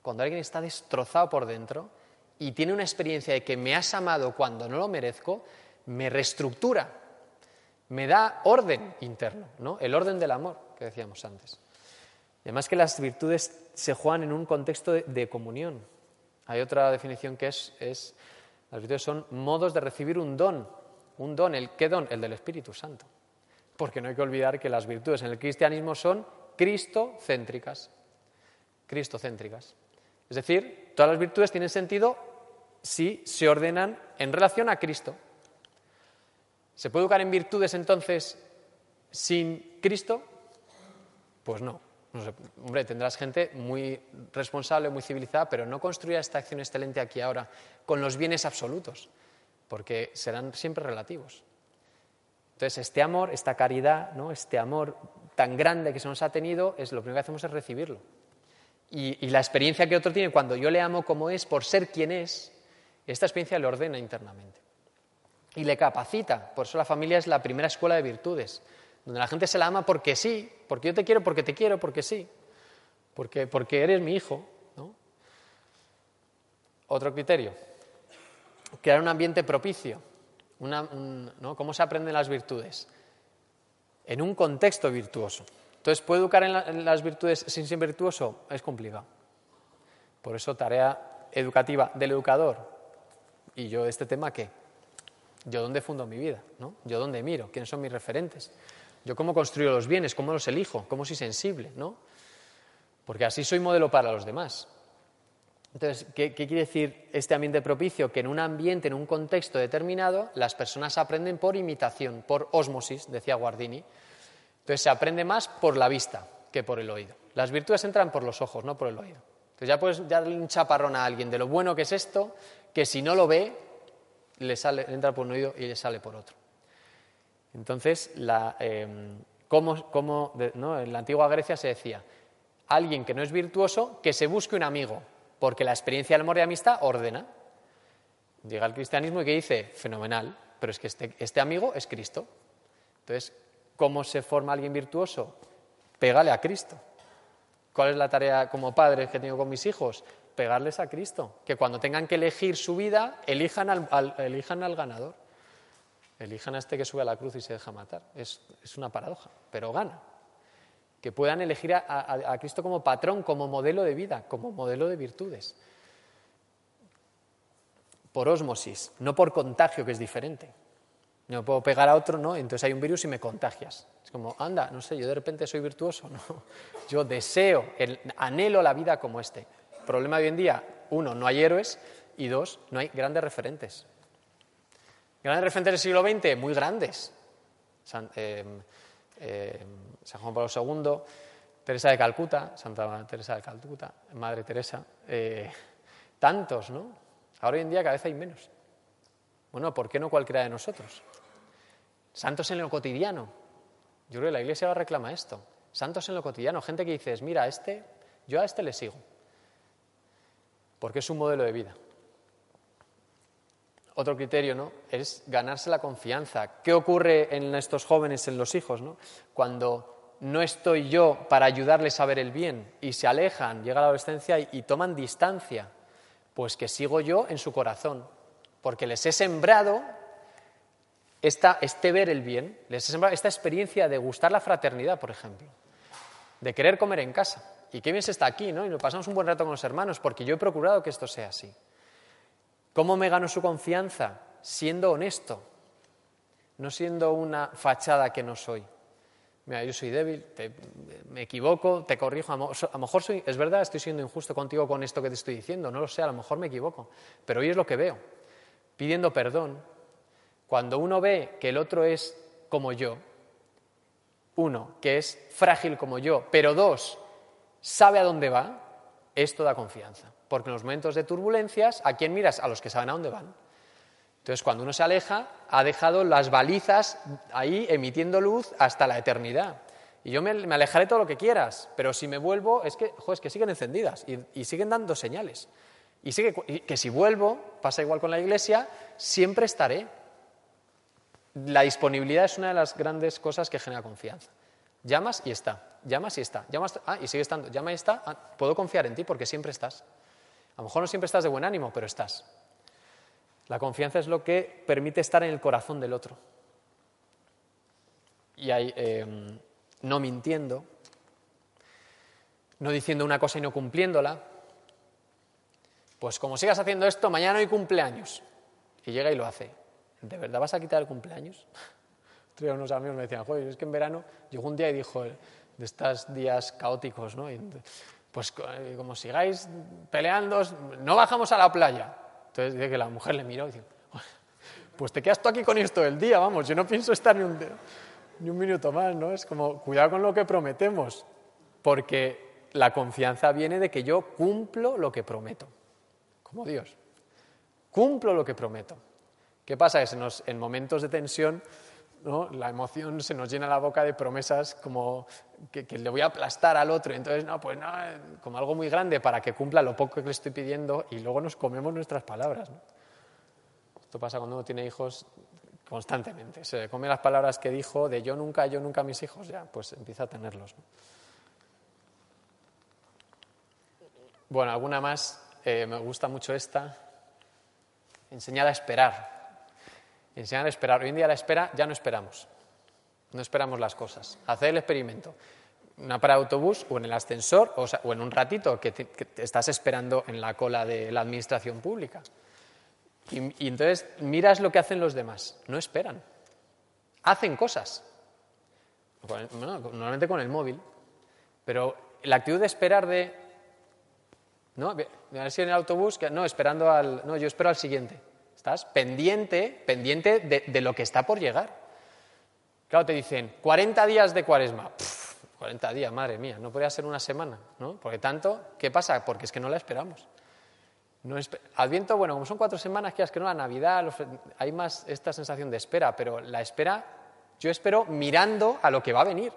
Cuando alguien está destrozado por dentro, y tiene una experiencia de que me has amado cuando no lo merezco, me reestructura, me da orden interno, ¿no? el orden del amor que decíamos antes. Además que las virtudes se juegan en un contexto de, comunión. Hay otra definición que es, es, las virtudes son modos de recibir un don. Un don, ¿el qué don? El del Espíritu Santo. Porque no hay que olvidar que las virtudes en el cristianismo son cristocéntricas. Cristocéntricas. Es decir, todas las virtudes tienen sentido si se ordenan en relación a Cristo. ¿Se puede educar en virtudes entonces sin Cristo? Pues no. Hombre, tendrás gente muy responsable, muy civilizada, pero no construirá esta acción excelente aquí ahora con los bienes absolutos, porque serán siempre relativos. Entonces, este amor, esta caridad, ¿no? este amor tan grande que se nos ha tenido, es lo primero que hacemos es recibirlo. y la experiencia que otro tiene cuando yo le amo como es, por ser quien es, esta experiencia le ordena internamente y le capacita. Por eso la familia es la primera escuela de virtudes, donde la gente se la ama porque sí, porque yo te quiero, porque te quiero, porque sí, porque, porque eres mi hijo. Otro criterio, crear un ambiente propicio. ¿Cómo se aprenden las virtudes? En un contexto virtuoso. Entonces, ¿puedo educar en las virtudes sin ser virtuoso? Es complicado. Por eso, tarea educativa del educador, ¿Y yo este tema qué? ¿Yo dónde fundo mi vida? ¿no? ¿Yo dónde miro? ¿Quiénes son mis referentes? ¿Yo cómo construyo los bienes? ¿Cómo los elijo? ¿Cómo soy sensible? ¿no? Porque así soy modelo para los demás. Entonces, ¿qué, ¿qué, quiere decir este ambiente propicio? Que en un ambiente, en un contexto determinado, las personas aprenden por imitación, por ósmosis, decía Guardini. Entonces se aprende más por la vista que por el oído. Las virtudes entran por los ojos, no por el oído. Entonces ya puedes darle un chaparrón a alguien de lo bueno que es esto, que si no lo ve, le sale, entra por un oído y le sale por otro. Entonces, la, em, en la antigua Grecia se decía, alguien que no es virtuoso, que se busque un amigo, porque la experiencia del amor y amistad ordena. Llega el cristianismo y que dice, fenomenal, pero es que este, este amigo es Cristo. Entonces, ¿cómo se forma alguien virtuoso? Pégale a Cristo. ¿Cuál es la tarea como padre que tengo con mis hijos? Pegarles a Cristo. Que cuando tengan que elegir su vida, elijan al, elijan al ganador. Elijan a este que sube a la cruz y se deja matar. Es, una paradoja, pero gana. Que puedan elegir a Cristo como patrón, como modelo de vida, como modelo de virtudes por ósmosis, no por contagio, que es diferente. No puedo pegar a otro, ¿no? Entonces hay un virus y me contagias. Es como, anda, no sé, yo de repente soy virtuoso. No, yo deseo, anhelo la vida como este. Problema de hoy en día, uno, no hay héroes y dos, no hay grandes referentes. Grandes referentes del siglo XX, muy grandes. San, eh, eh, Juan Pablo II, Teresa de Calcuta, Santa Teresa de Calcuta, Madre Teresa, eh, tantos, ¿no? Ahora hoy en día cada vez hay menos. Bueno, ¿por qué no cualquiera de nosotros? Santos en lo cotidiano. Yo creo que la Iglesia ahora reclama esto. Santos en lo cotidiano. Gente que dices, mira, a este, yo a este le sigo. Porque es un modelo de vida. Otro criterio, ¿no? Es ganarse la confianza. ¿Qué ocurre en estos jóvenes, en los hijos, ¿no? Cuando no estoy yo para ayudarles a ver el bien y se alejan, llega la adolescencia y toman distancia pues que sigo yo en su corazón, porque les he sembrado esta, este ver el bien, les he sembrado esta experiencia de gustar la fraternidad, por ejemplo, de querer comer en casa. Y qué bien se está aquí, ¿no? Y nos pasamos un buen rato con los hermanos, porque yo he procurado que esto sea así. ¿Cómo me gano su confianza? Siendo honesto, no siendo una fachada que no soy mira, yo soy débil, me equivoco, te corrijo, a lo mejor soy, es verdad, estoy siendo injusto contigo con esto que te estoy diciendo, no lo sé, a lo mejor me equivoco, pero hoy es lo que veo, pidiendo perdón. Cuando uno ve que el otro es como yo, uno, que es frágil como yo, pero dos, sabe a dónde va, esto da confianza. Porque en los momentos de turbulencias, ¿a quién miras? A los que saben a dónde van. Entonces, cuando uno se aleja, ha dejado las balizas ahí emitiendo luz hasta la eternidad. Y yo me, alejaré todo lo que quieras, pero si me vuelvo, es que, que siguen encendidas y, siguen dando señales. Y que si vuelvo, pasa igual con la iglesia, siempre estaré. La disponibilidad es una de las grandes cosas que genera confianza. Llamas y está, llamas y está, llamas, ah, y sigue estando, llama y está, ah, puedo confiar en ti porque siempre estás. A lo mejor no siempre estás de buen ánimo, pero estás. La confianza es lo que permite estar en el corazón del otro. Y hay, em, no mintiendo, no diciendo una cosa y no cumpliéndola. Pues como sigas haciendo esto, mañana hay cumpleaños. Y llega y lo hace. ¿De verdad vas a quitar el cumpleaños? Unos amigos me decían, joder, es que en verano llegó un día y dijo, de estos días caóticos, ¿no? pues como sigáis peleando, no bajamos a la playa. Entonces dice que la mujer le miró y dice, pues te quedas tú aquí con esto el día, vamos, yo no pienso estar ni un, ni un minuto más, ¿no? Es como, cuidado con lo que prometemos, porque la confianza viene de que yo cumplo lo que prometo, como Dios. Cumplo lo que prometo. ¿Qué pasa? Que en momentos de tensión ¿no? la emoción se nos llena la boca de promesas como que, le voy a aplastar al otro. Entonces, no, pues no, como algo muy grande para que cumpla lo poco que le estoy pidiendo y luego nos comemos nuestras palabras. Esto pasa cuando uno tiene hijos constantemente. Se come las palabras que dijo de yo nunca, yo nunca a mis hijos, ya, pues empieza a tenerlos. Bueno, alguna más. Eh, me gusta mucho esta. Enseñar a esperar enseñar a esperar. Hoy en día la espera ya no esperamos. No esperamos las cosas. Hacer el experimento. Una parada de autobús o en el ascensor o, en un ratito que, te, estás esperando en la cola de la administración pública. Y, entonces miras lo que hacen los demás. No esperan. Hacen cosas. normalmente con el móvil. Pero la actitud de esperar de... ¿No? A ver si en el autobús... No, esperando al... No, yo espero al siguiente. Estás pendiente, pendiente de, lo que está por llegar. Claro, te dicen 40 días de cuaresma. 40 días, madre mía, no podría ser una semana, ¿no? Porque tanto, ¿qué pasa? Porque es que no la esperamos. No Adviento, bueno, como son cuatro semanas, que es que no, la Navidad, hay más esta sensación de espera, pero la espera, yo espero mirando a lo que va a venir.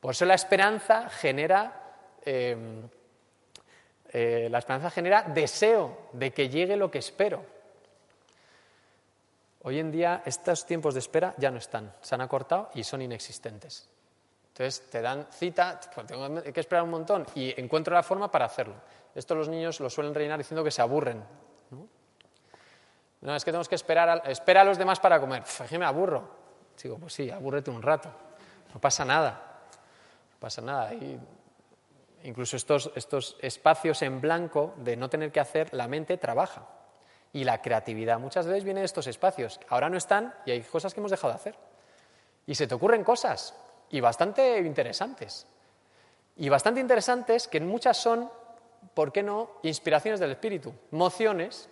Por eso la esperanza genera, em, eh, la esperanza genera deseo de que llegue lo que espero. Hoy en día estos tiempos de espera ya no están, se han acortado y son inexistentes. Entonces te dan cita, pues tengo que esperar un montón y encuentro la forma para hacerlo. Esto los niños lo suelen rellenar diciendo que se aburren. No, es que tenemos que esperar a, espera a los demás para comer. Que me aburro. Digo, pues sí, abúrrete un rato. No pasa nada. No pasa nada. incluso estos, estos espacios en blanco de no tener que hacer, la mente trabaja. Y la creatividad muchas veces viene de estos espacios. Ahora no están y hay cosas que hemos dejado de hacer. Y se te ocurren cosas, y bastante interesantes. Y bastante interesantes que muchas son, ¿por qué no?, inspiraciones del espíritu, mociones.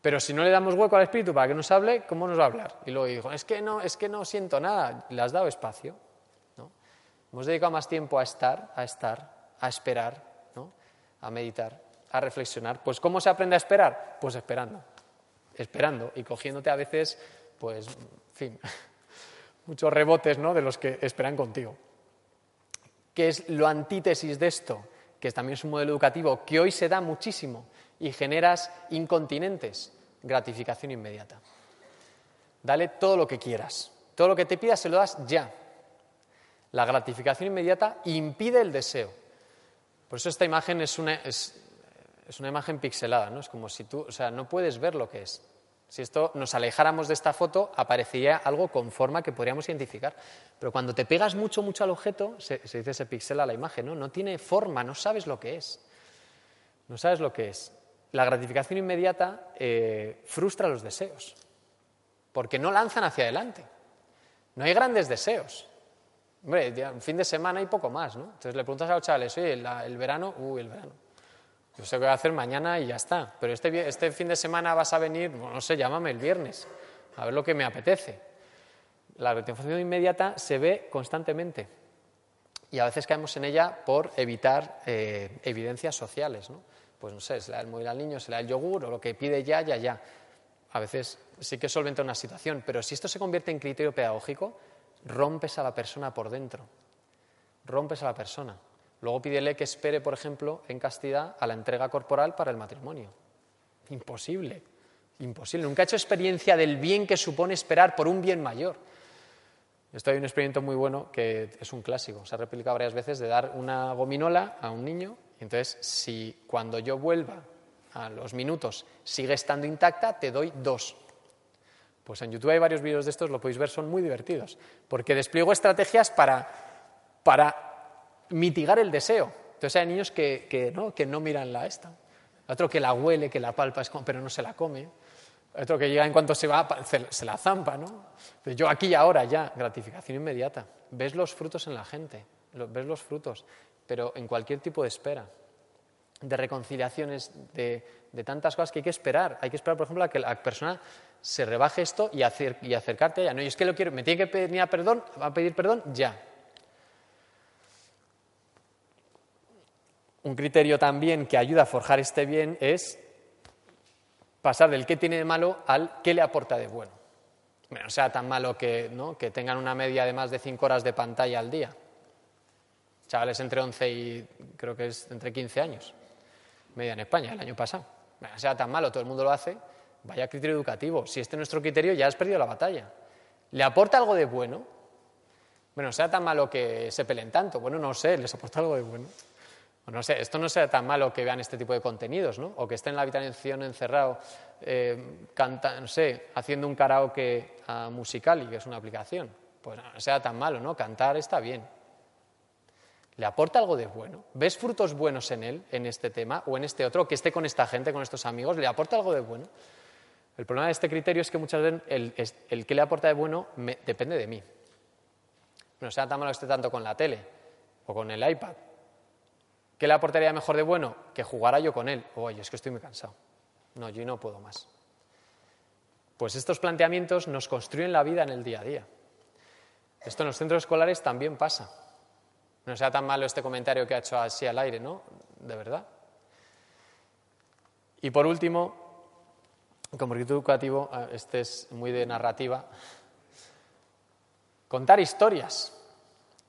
Pero si no le damos hueco al espíritu para que nos hable, ¿cómo nos va a hablar? Y luego digo, es que no, es que no siento nada, le has dado espacio. ¿no? Hemos dedicado más tiempo a estar, a estar, a esperar, ¿no? a meditar, a reflexionar. Pues ¿cómo se aprende a esperar? Pues esperando, esperando y cogiéndote a veces, pues, en fin, muchos rebotes ¿no? de los que esperan contigo. ¿Qué es lo antítesis de esto? Que también es un modelo educativo que hoy se da muchísimo y generas incontinentes, gratificación inmediata. Dale todo lo que quieras. Todo lo que te pidas se lo das ya. La gratificación inmediata impide el deseo. Por eso esta imagen es una, es, es una imagen pixelada, ¿no? Es como si tú, o sea, no puedes ver lo que es. Si esto nos alejáramos de esta foto, aparecería algo con forma que podríamos identificar. Pero cuando te pegas mucho, mucho al objeto, se, dice se pixela la imagen, ¿no? No tiene forma, no sabes lo que es. No sabes lo que es. La gratificación inmediata eh, frustra los deseos, porque no lanzan hacia adelante. No hay grandes deseos. Hombre, un fin de semana y poco más, ¿no? Entonces le preguntas a los chavales, oye, el verano, uy, el verano yo sé qué voy a hacer mañana y ya está. Pero este, este fin de semana vas a venir, no sé, llámame el viernes, a ver lo que me apetece. La gratificación inmediata se ve constantemente y a veces caemos en ella por evitar eh, evidencias sociales. ¿no? Pues no sé, se le da el móvil al niño, se le da el yogur o lo que pide ya, ya, ya. A veces sí que solventa una situación, pero si esto se convierte en criterio pedagógico, rompes a la persona por dentro. Rompes a la persona. Luego pídele que espere, por ejemplo, en castidad a la entrega corporal para el matrimonio. Imposible, imposible. Nunca ha hecho experiencia del bien que supone esperar por un bien mayor. Esto hay un experimento muy bueno que es un clásico, se ha replicado varias veces, de dar una gominola a un niño y entonces si cuando yo vuelva a los minutos sigue estando intacta, te doy dos. Pues en YouTube hay varios vídeos de estos, lo podéis ver, son muy divertidos, porque despliego estrategias para, para mitigar el deseo. Entonces hay niños que, ¿no? que no miran la esta. Otro que la huele, que la palpa, pero no se la come. Otro que llega en cuanto se va, se la zampa, ¿no? yo aquí y ahora ya, gratificación inmediata. Ves los frutos en la gente, ves los frutos, pero en cualquier tipo de espera, de reconciliaciones, de, tantas cosas que hay que esperar. Hay que esperar, por ejemplo, a que la persona se rebaje esto y, acercarte a ella. No, y es que lo quiero, me tiene que pedir perdón, va a pedir perdón ya. Un criterio también que ayuda a forjar este bien es pasar del qué tiene de malo al qué le aporta de bueno. Bueno, no sea tan malo que, ¿no? que tengan una media de más de cinco horas de pantalla al día. Chavales entre 11 y creo que es entre 15 años. Media en España, el año pasado. Bueno, no sea tan malo, todo el mundo lo hace. Vaya criterio educativo. Si este es nuestro criterio, ya has perdido la batalla. ¿Le aporta algo de bueno? Bueno, sea tan malo que se peleen tanto. Bueno, no sé, les aporta algo de bueno. No sé, esto no sea tan malo que vean este tipo de contenidos, ¿no? O que estén en la habitación encerrado, eh, no sé, haciendo un karaoke a musical y que es una aplicación. Pues no sea tan malo, ¿no? Cantar está bien. ¿Le aporta algo de bueno? ¿Ves frutos buenos en él, en este tema, o en este otro, que esté con esta gente, con estos amigos? ¿Le aporta algo de bueno? El problema de este criterio es que muchas veces el, el que le aporta de bueno depende de mí. No sea tan malo que esté tanto con la tele o con el iPad ¿Qué le aportaría mejor de bueno? Que jugara yo con él. Oye, es que estoy muy cansado. No, yo no puedo más. Pues estos planteamientos nos construyen la vida en el día a día. Esto en los centros escolares también pasa. No sea tan malo este comentario que ha hecho así al aire, ¿no? De verdad. Y por último, como recurso educativo, ah, este es muy de narrativa, contar historias.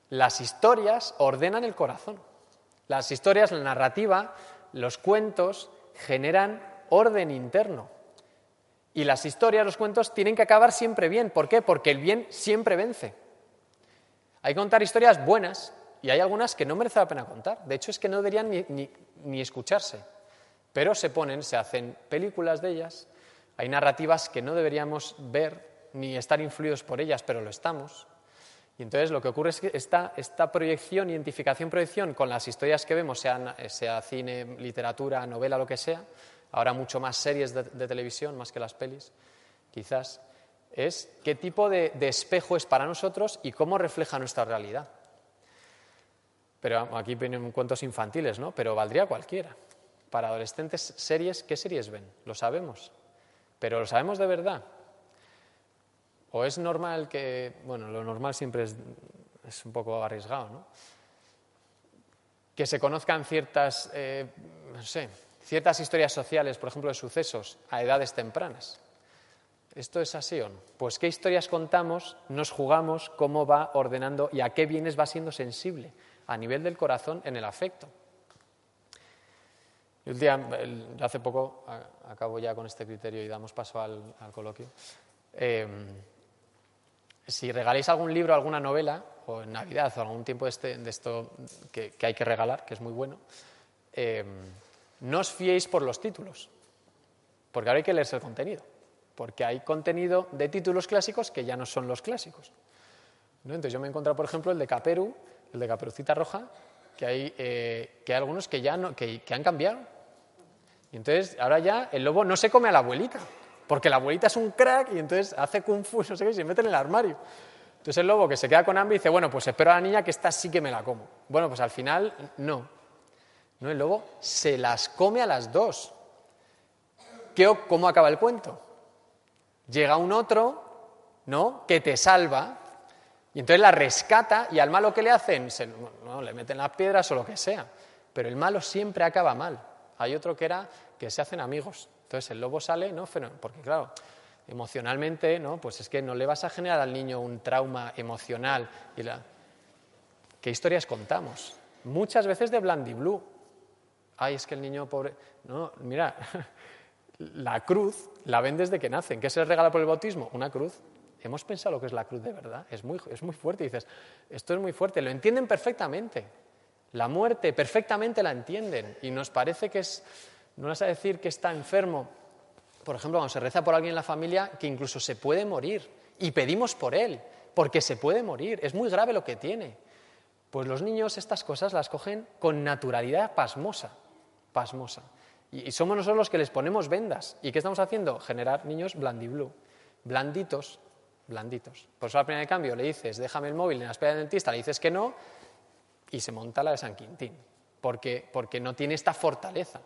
Las historias ordenan el corazón. Las historias, la narrativa, los cuentos generan orden interno. Y las historias, los cuentos, tienen que acabar siempre bien. ¿Por qué? Porque el bien siempre vence. Hay que contar historias buenas y hay algunas que no merece la pena contar. De hecho, es que no deberían ni, ni escucharse. Pero se ponen, se hacen películas de ellas. Hay narrativas que no deberíamos ver ni estar influidos por ellas, pero lo estamos. Y entonces lo que ocurre es que esta, esta proyección, identificación, proyección con las historias que vemos, sea cine, literatura, novela, lo que sea, ahora mucho más series de, televisión, más que las pelis, quizás, es qué tipo de, espejo es para nosotros y cómo refleja nuestra realidad. Pero aquí vienen cuentos infantiles, ¿no? Pero valdría cualquiera. Para adolescentes, series, ¿qué series ven? Lo sabemos. Pero ¿lo sabemos de verdad? ¿O es normal que, bueno, lo normal siempre es, es un poco arriesgado, ¿no? Que se conozcan ciertas, eh, no sé, ciertas historias sociales, por ejemplo, de sucesos a edades tempranas. ¿Esto es así o no? Pues qué historias contamos, nos jugamos, cómo va ordenando y a qué bienes va siendo sensible a nivel del corazón en el afecto. Día, hace poco, acabo ya con este criterio y damos paso al, coloquio. Eh, si regaláis algún libro, alguna novela, o en Navidad o algún tiempo de, este, esto que, hay que regalar, que es muy bueno, eh, no os fiéis por los títulos, porque ahora hay que leerse el contenido, porque hay contenido de títulos clásicos que ya no son los clásicos. Entonces yo me he encontrado, por ejemplo, el de Caperu, el de Caperucita Roja, que hay, eh, que hay algunos que ya no, que, han cambiado. Y entonces ahora ya el lobo no se come a la abuelita, porque la abuelita es un crack y entonces hace kung fu, no sé y se mete en el armario. Entonces el lobo que se queda con hambre dice, bueno, pues espero a la niña que esta sí que me la como. Bueno, pues al final no. No, el lobo se las come a las dos. ¿Qué, ¿Cómo acaba el cuento? Llega un otro, ¿no? Que te salva y entonces la rescata y al malo que le hacen, no, le meten las piedras o lo que sea. Pero el malo siempre acaba mal. Hay otro que era que se hacen amigos. Entonces el lobo sale, ¿no? Porque claro, emocionalmente, ¿no? Pues es que no le vas a generar al niño un trauma emocional. Y la... ¿Qué historias contamos? Muchas veces de Blue Ay, es que el niño pobre. No, mira, la cruz la ven desde que nacen. ¿Qué se les regala por el bautismo? Una cruz. ¿Hemos pensado lo que es la cruz de verdad? Es muy, es muy fuerte. dices, esto es muy fuerte. Lo entienden perfectamente. La muerte perfectamente la entienden. Y nos parece que es. No vas a decir que está enfermo. Por ejemplo, cuando se reza por alguien en la familia, que incluso se puede morir. Y pedimos por él, porque se puede morir. Es muy grave lo que tiene. Pues los niños estas cosas las cogen con naturalidad pasmosa pasmosa. Y, somos nosotros los que les ponemos vendas. ¿Y qué estamos haciendo? Generar niños blandiblue, blanditos, blanditos. Por eso al primer cambio le dices, déjame el móvil en la espera del dentista, le dices que no, y se monta la de San Quintín, porque, porque no tiene esta fortaleza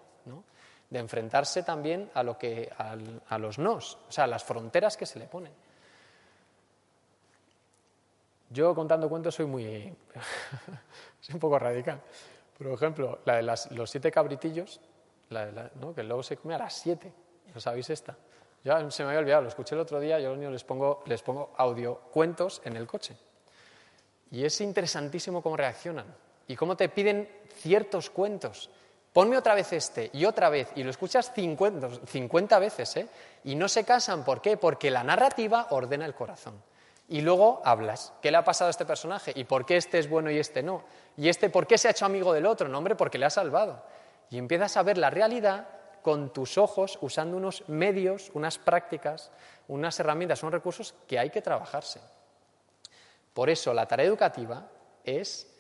de enfrentarse también a, lo que, a, los nos, o sea, a las fronteras que se le ponen. Yo contando cuentos soy muy... soy un poco radical. Por ejemplo, la de los siete cabritillos, que el lobo se come a las siete. ¿No sabéis esta? Ya se me había olvidado, lo escuché el otro día, yo a los niños les pongo, les pongo audio cuentos en el coche. Y es interesantísimo cómo reaccionan y cómo te piden ciertos cuentos. Ponme otra vez este y otra vez, y lo escuchas 50, 50 veces, ¿eh? Y no se casan, ¿por qué? Porque la narrativa ordena el corazón. Y luego hablas, ¿qué le ha pasado a este personaje? ¿Y por qué este es bueno y este no? ¿Y este por qué se ha hecho amigo del otro? No, hombre, porque le ha salvado. Y empiezas a ver la realidad con tus ojos usando unos medios, unas prácticas, unas herramientas, unos recursos que hay que trabajarse. Por eso la tarea educativa es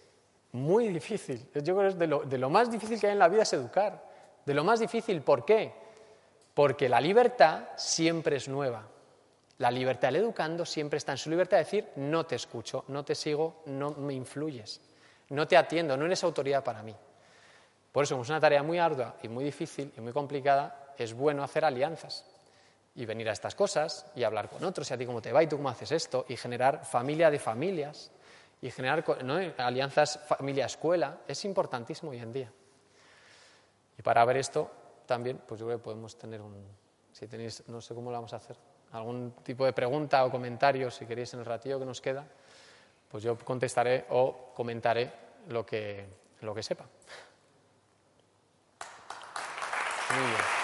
muy difícil. Yo creo que es de lo, de lo más difícil que hay en la vida es educar. De lo más difícil, ¿por qué? Porque la libertad siempre es nueva. La libertad del educando siempre está en su libertad de decir, no te escucho, no te sigo, no me influyes, no te atiendo, no eres autoridad para mí. Por eso, como es una tarea muy ardua y muy difícil y muy complicada, es bueno hacer alianzas y venir a estas cosas y hablar con otros, y a ti cómo te va y tú cómo haces esto, y generar familia de familias, y generar alianzas familia-escuela es importantísimo hoy en día. Y para ver esto también, pues yo creo que podemos tener un, si tenéis, no sé cómo lo vamos a hacer, algún tipo de pregunta o comentario, si queréis en el ratillo que nos queda, pues yo contestaré o comentaré lo que, lo que sepa. Muy bien.